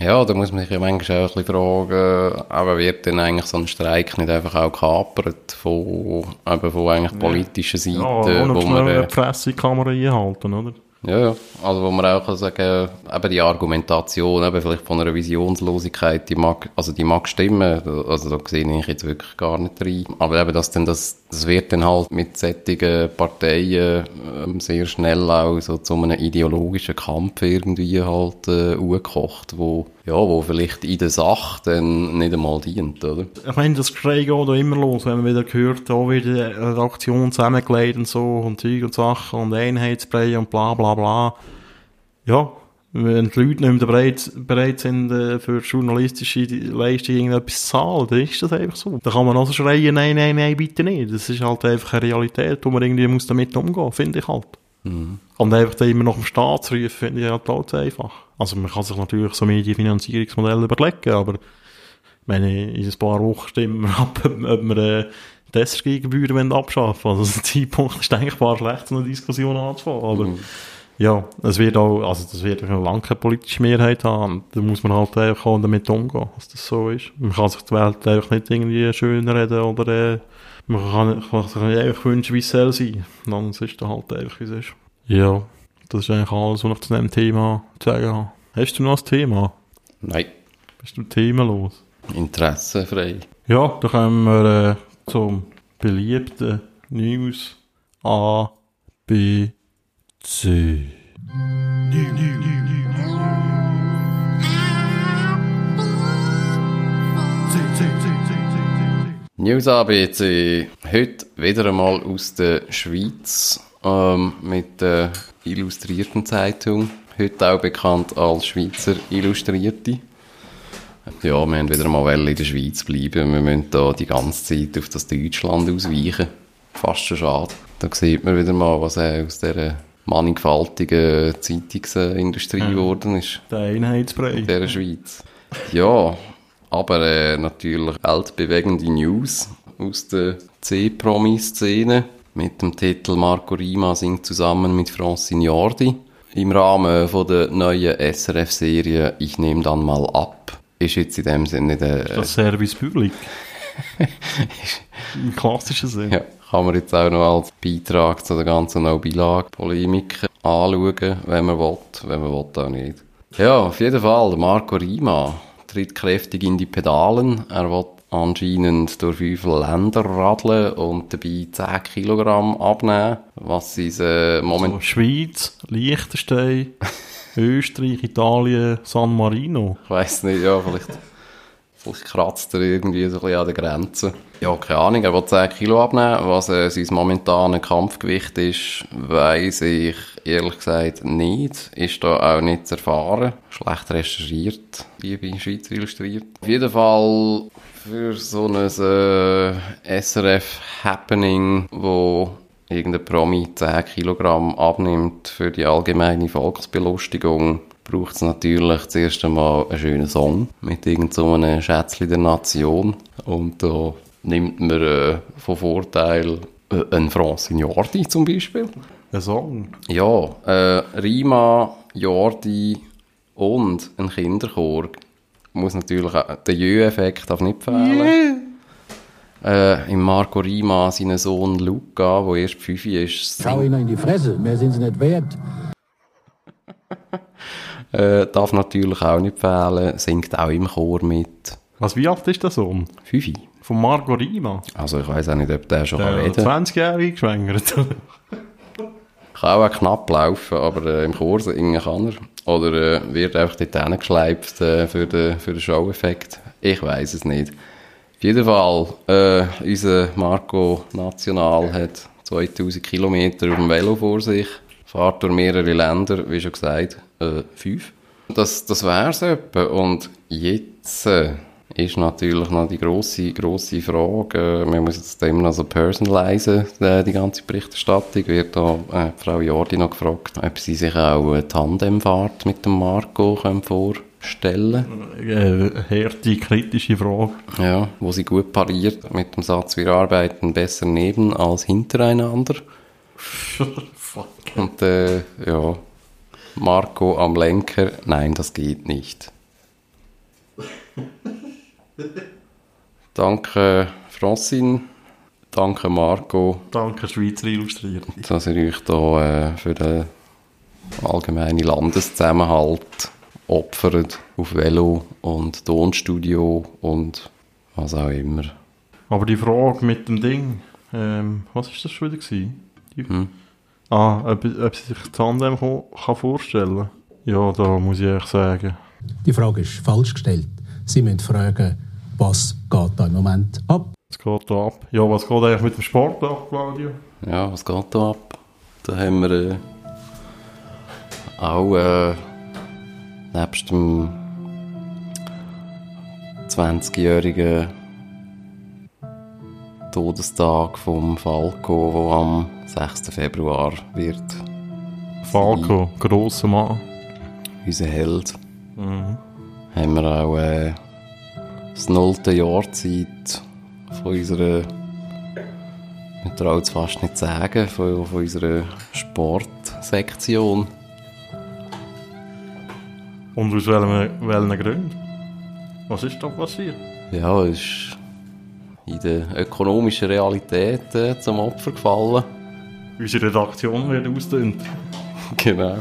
Ja, da muss man sich ja manchmal auch ein bisschen fragen, aber wird denn eigentlich so ein Streik nicht einfach auch gekapert von, eben von eigentlich politischer Seite, Ja, wo man, eine Presse in die Kamera einhalten, oder? Ja. Also, wo man auch kann sagen, eben die Argumentation, eben vielleicht von einer Visionslosigkeit, die mag, also die mag stimmen, also da sehe ich jetzt wirklich gar nicht rein. Aber eben, dass dann das, das wird dann halt mit sättigen Parteien ähm, sehr schnell auch so zu einem ideologischen Kampf irgendwie halt äh, hochgekocht, wo, ja, wo vielleicht in der Sache dann nicht einmal dient, oder? Ich meine, das Geschrei geht da immer los, wenn man wieder hört, da wird die Redaktion zusammengelegt und so und Zeug und Sachen und Einheitsbrei und bla bla bla. Ja, wenn die Leute nicht mehr bereit, bereit sind, äh, für journalistische Leistungen irgendetwas zu zahlen, dann ist das einfach so. Da kann man also schreien, nein, nein, nein, bitte nicht. Das ist halt einfach eine Realität, wo man irgendwie muss damit umgehen, finde ich halt. Und einfach da immer nach dem Staat zu rufen, finde ich halt auch zu einfach. Also man kann sich natürlich so Medienfinanzierungsmodelle überlegen, aber ich meine, in ein paar Wochen stimmen wir ab, ob, ob wir äh, die SRG-Gebühren abschaffen wollen. Also der Zeitpunkt ist denkbar schlecht, so eine Diskussion anzufangen. Aber ja, es wird auch, also das wird eine lange politische Mehrheit haben. Da muss man halt einfach auch damit umgehen, dass das so ist. Man kann sich die Welt einfach nicht irgendwie schön reden oder äh, man kann, kann sich einfach wünschen, wie es soll sein. Dann ist dann halt einfach, wie es ist. Ja, das ist eigentlich alles, was ich zu diesem Thema zu sagen habe. Hast du noch ein Thema? Nein, Bist du themenlos? interessenfrei. Ja, dann kommen wir äh, zum beliebten News A, B, C. News ABC. Heute wieder einmal aus der Schweiz ähm, mit der Illustrierten Zeitung. Heute auch bekannt als Schweizer Illustrierte. Ja, wir haben wieder mal wollen in der Schweiz bleiben. Wir müssen da die ganze Zeit auf das Deutschland ausweichen. Fast schon schade. Da sieht man wieder mal, was aus dieser mannigfaltigen Zeitungsindustrie geworden ist Der Einheitsbrei. in dieser Schweiz. Ja, aber äh, natürlich weltbewegende News aus der C-Promi-Szene mit dem Titel Marco Rima singt zusammen mit Francine Jordi. Im Rahmen von der neuen SRF-Serie Ich nehme dann mal ab ist jetzt in dem Sinne nicht äh, Das Service Public. Im klassischen Sinn. ja, kann man jetzt auch noch als Beitrag zu der ganzen No-Bilag-Polemik anschauen, wenn man will, wenn man will auch nicht. Ja, auf jeden Fall, der Marco Rima tritt kräftig in die Pedalen. Er will anscheinend durch fünf Länder radeln und dabei 10 Kilogramm abnehmen, was sein äh, Moment So, Schweiz, Liechtenstein, Österreich, Italien, San Marino. Ich weiss nicht, ja, vielleicht, vielleicht kratzt er irgendwie so ein bisschen an der Grenze. Ja, keine Ahnung, er will 10 Kilo abnehmen. Was äh, sein momentanes Kampfgewicht ist, weiss ich ehrlich gesagt nicht. Ist da auch nicht zu erfahren. Schlecht recherchiert, wie bei Schweizer illustriert. Auf jeden Fall für so ein äh, SRF-Happening, wo irgendein Promi 10 Kilogramm abnimmt für die allgemeine Volksbelustigung, braucht es natürlich zuerst einmal einen schönen Song mit irgend so Schätzchen der Nation. Und da nimmt man äh, von Vorteil äh, einen Francine Jordi zum Beispiel. Ein Song. Ja, äh, Rima, Jordi und ein Kinderchor muss natürlich auch, der Jö-Effekt darf nicht fehlen. Äh, Im Marco Rima, seinen Sohn Luca, der erst fünf ist, Schau ihnen in die Fresse, mehr sind sie nicht wert. äh, darf natürlich auch nicht fehlen, singt auch im Chor mit. Was, wie alt ist der Sohn? Fünfi. Von Margot Rima. Also ich weiß auch nicht, ob der schon Der reden kann. 20-Jährige geschwängert. Kann auch knapp laufen, aber äh, im singen kann er. Oder äh, wird einfach dort hingeschleift äh, für den, für den Show-Effekt. Ich weiß es nicht. Auf jeden Fall, äh, unser Marco National hat 2000 Kilometer auf dem Velo vor sich, fährt durch mehrere Länder, wie schon gesagt, äh, fünf. Das, das wär's etwa. Und jetzt äh, ist natürlich noch die grosse, grosse Frage, äh, man muss jetzt dem noch so personalisen, äh, die ganze Berichterstattung, wird da äh, Frau Jordi noch gefragt, ob sie sich auch eine Tandemfahrt mit dem Marco können vorstellen äh, harte, kritische Frage. ja, wo sie gut pariert mit dem Satz, wir arbeiten besser neben als hintereinander. Fuck. Und äh, ja, Marco am Lenker, nein, das geht nicht. Danke Francine, danke Marco, Danke, Schweizer Illustriert. dass ihr euch da äh, für den allgemeinen Landeszusammenhalt opfert auf Velo und Tonstudio und was auch immer. Aber die Frage mit dem Ding, ähm, was ist das schon wieder gewesen? Die, Hm. Ah, ob, ob sie sich Tandem ko- kann vorstellen Ja, da muss ich ehrlich sagen. Die Frage ist falsch gestellt. Sie müssen fragen, was geht da im Moment ab? Es geht da ab. Ja, was geht eigentlich mit dem Sport ab, Claudio? Ja, was geht da ab? Da haben wir äh, auch äh, nebst dem 20-jährigen Todestag vom Falco, wo am 6. Februar wird Falco, grosser Mann. unser Held, Mhm. Haben wir auch äh, das nullte Jahrzeit von unserer, ich traue es fast nicht sagen, von, von unserer Sportsektion. Und aus welchen, welchen Gründen? Was ist da passiert? Ja, ist in der ökonomischen Realität äh, zum Opfer gefallen. Unsere Redaktion wird ausdünnt. genau.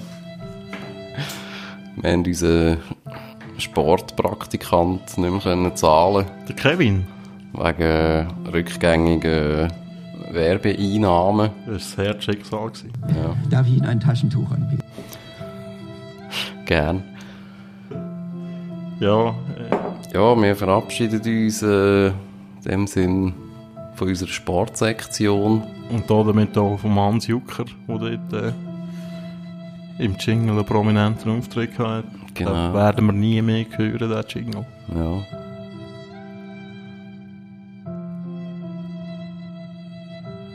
Wir haben unseren Sportpraktikant nicht mehr können zahlen Der Kevin. wegen äh, rückgängigen Werbeeinnahmen. Das war das Herzschicksal. gewesen. Ja, Darf ich Ihnen ein Taschentuch anbieten? gern. Ja, äh, Ja, wir verabschieden uns äh, in dem Sinn von unserer Sportsektion. und da damit auch vom Hans Jucker, der dort äh, im Jingle einen prominenten Auftritt hatte. Genau. Da werden wir nie mehr hören, den Jingle. Ja.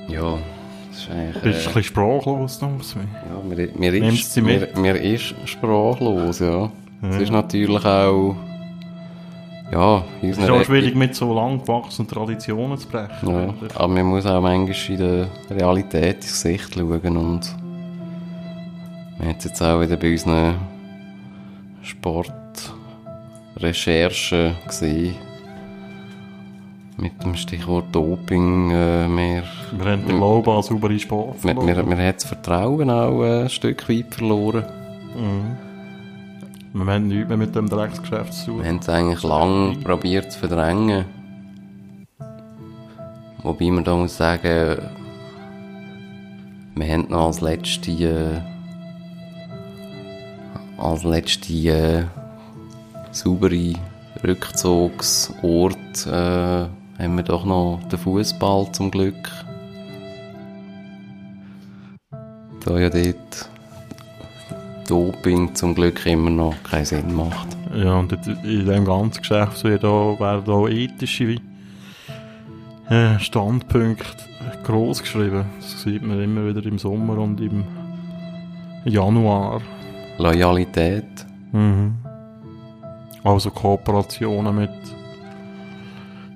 Ja, das ist eigentlich... Du bist ein bisschen sprachlos, Thomas. Ja, mir, mir, Nimmst ist, sie mir, ist sprachlos, ja. Es Ja. ist natürlich auch, ja, Es ist auch schwierig, mit so lang gewachsenen Traditionen zu brechen. ja, aber man muss auch manchmal in der Realität ins Gesicht schauen und man hat es jetzt auch wieder bei unseren Sportrecherchen gesehen, mit dem Stichwort Doping, äh, wir Wir haben den Glauben an saubere Sport Wir, verloren. wir, wir haben das Vertrauen auch äh, ein Stück weit verloren. Mhm. Wir haben nichts mehr mit dem Drecksgeschäft zu tun. Wir haben es eigentlich lang probiert zu verdrängen. Wobei man da muss sagen, wir haben noch als letzte, äh, als letzte äh, saubere Rückzugsort äh, haben wir doch noch den Fußball zum Glück. Da ja dort Doping zum Glück immer noch keinen Sinn macht. Ja, und in dem ganzen Geschäft so, da werden da ethische äh, Standpunkte groß geschrieben. Das sieht man immer wieder im Sommer und im Januar. Loyalität. Mhm. Also Kooperationen mit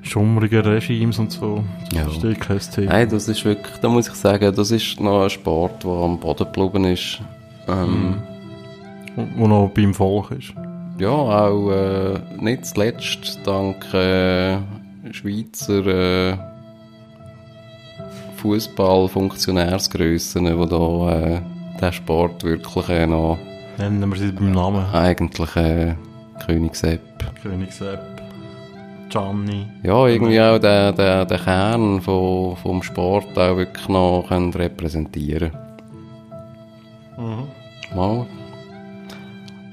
schummrigen Regimes und so. Ja. Das ist kein Thema. Nein, das ist wirklich, da muss ich sagen, das ist noch ein Sport, der am Boden geblieben ist. Ähm, Wo noch beim Volk ist. Ja, auch äh, nicht zuletzt dank äh, Schweizer äh, Fußball-Funktionärsgrössen, die da äh, den Sport wirklich äh, noch Nennen wir sie beim Namen. eigentlich äh, König Sepp. König Sepp, Gianni. Ja, irgendwie auch der, der, der Kern von, vom Sport auch wirklich noch können repräsentieren Mal.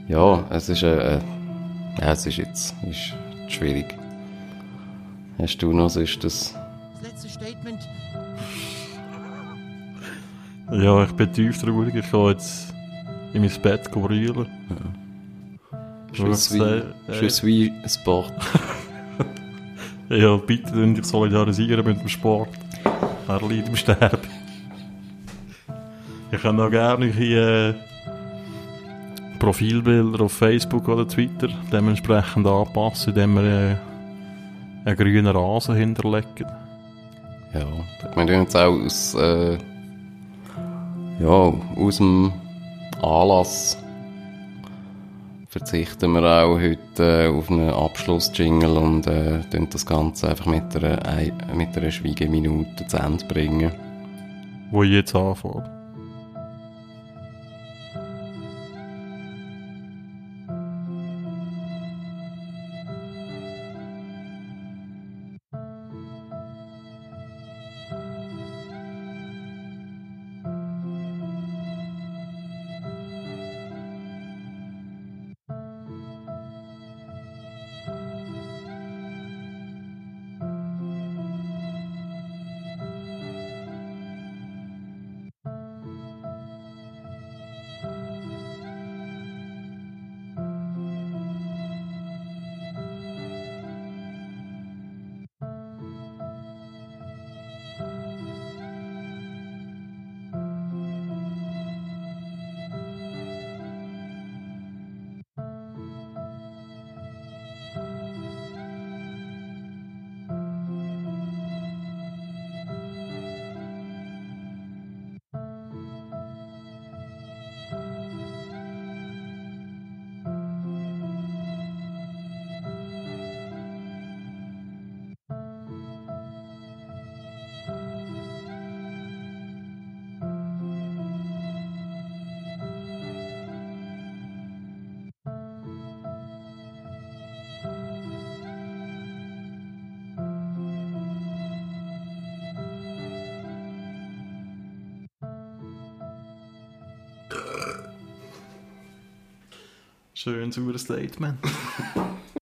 Ja, es ist, äh, äh, ja, es ist jetzt ist schwierig. Hast du noch sonst das? letzte Statement. Ja, ich bin tief traurig. Ich kann jetzt in mein Bett brüllen. Je suis, je suis Sport. Ja, bitte tun dich solidarisieren mit dem Sport. Er liegt im Sterben. Ich kann auch gerne hier äh, Profilbilder auf Facebook oder Twitter dementsprechend anpassen, indem wir äh, einen grünen Rasen hinterlegen. Ja, wir tun jetzt auch aus, äh, ja, aus dem Anlass verzichten wir auch heute äh, auf einen Abschlussjingle und äh, das Ganze einfach mit einer, ei- mit einer Schweigeminute zu Ende bringen. Wo ich jetzt anfange. Statement.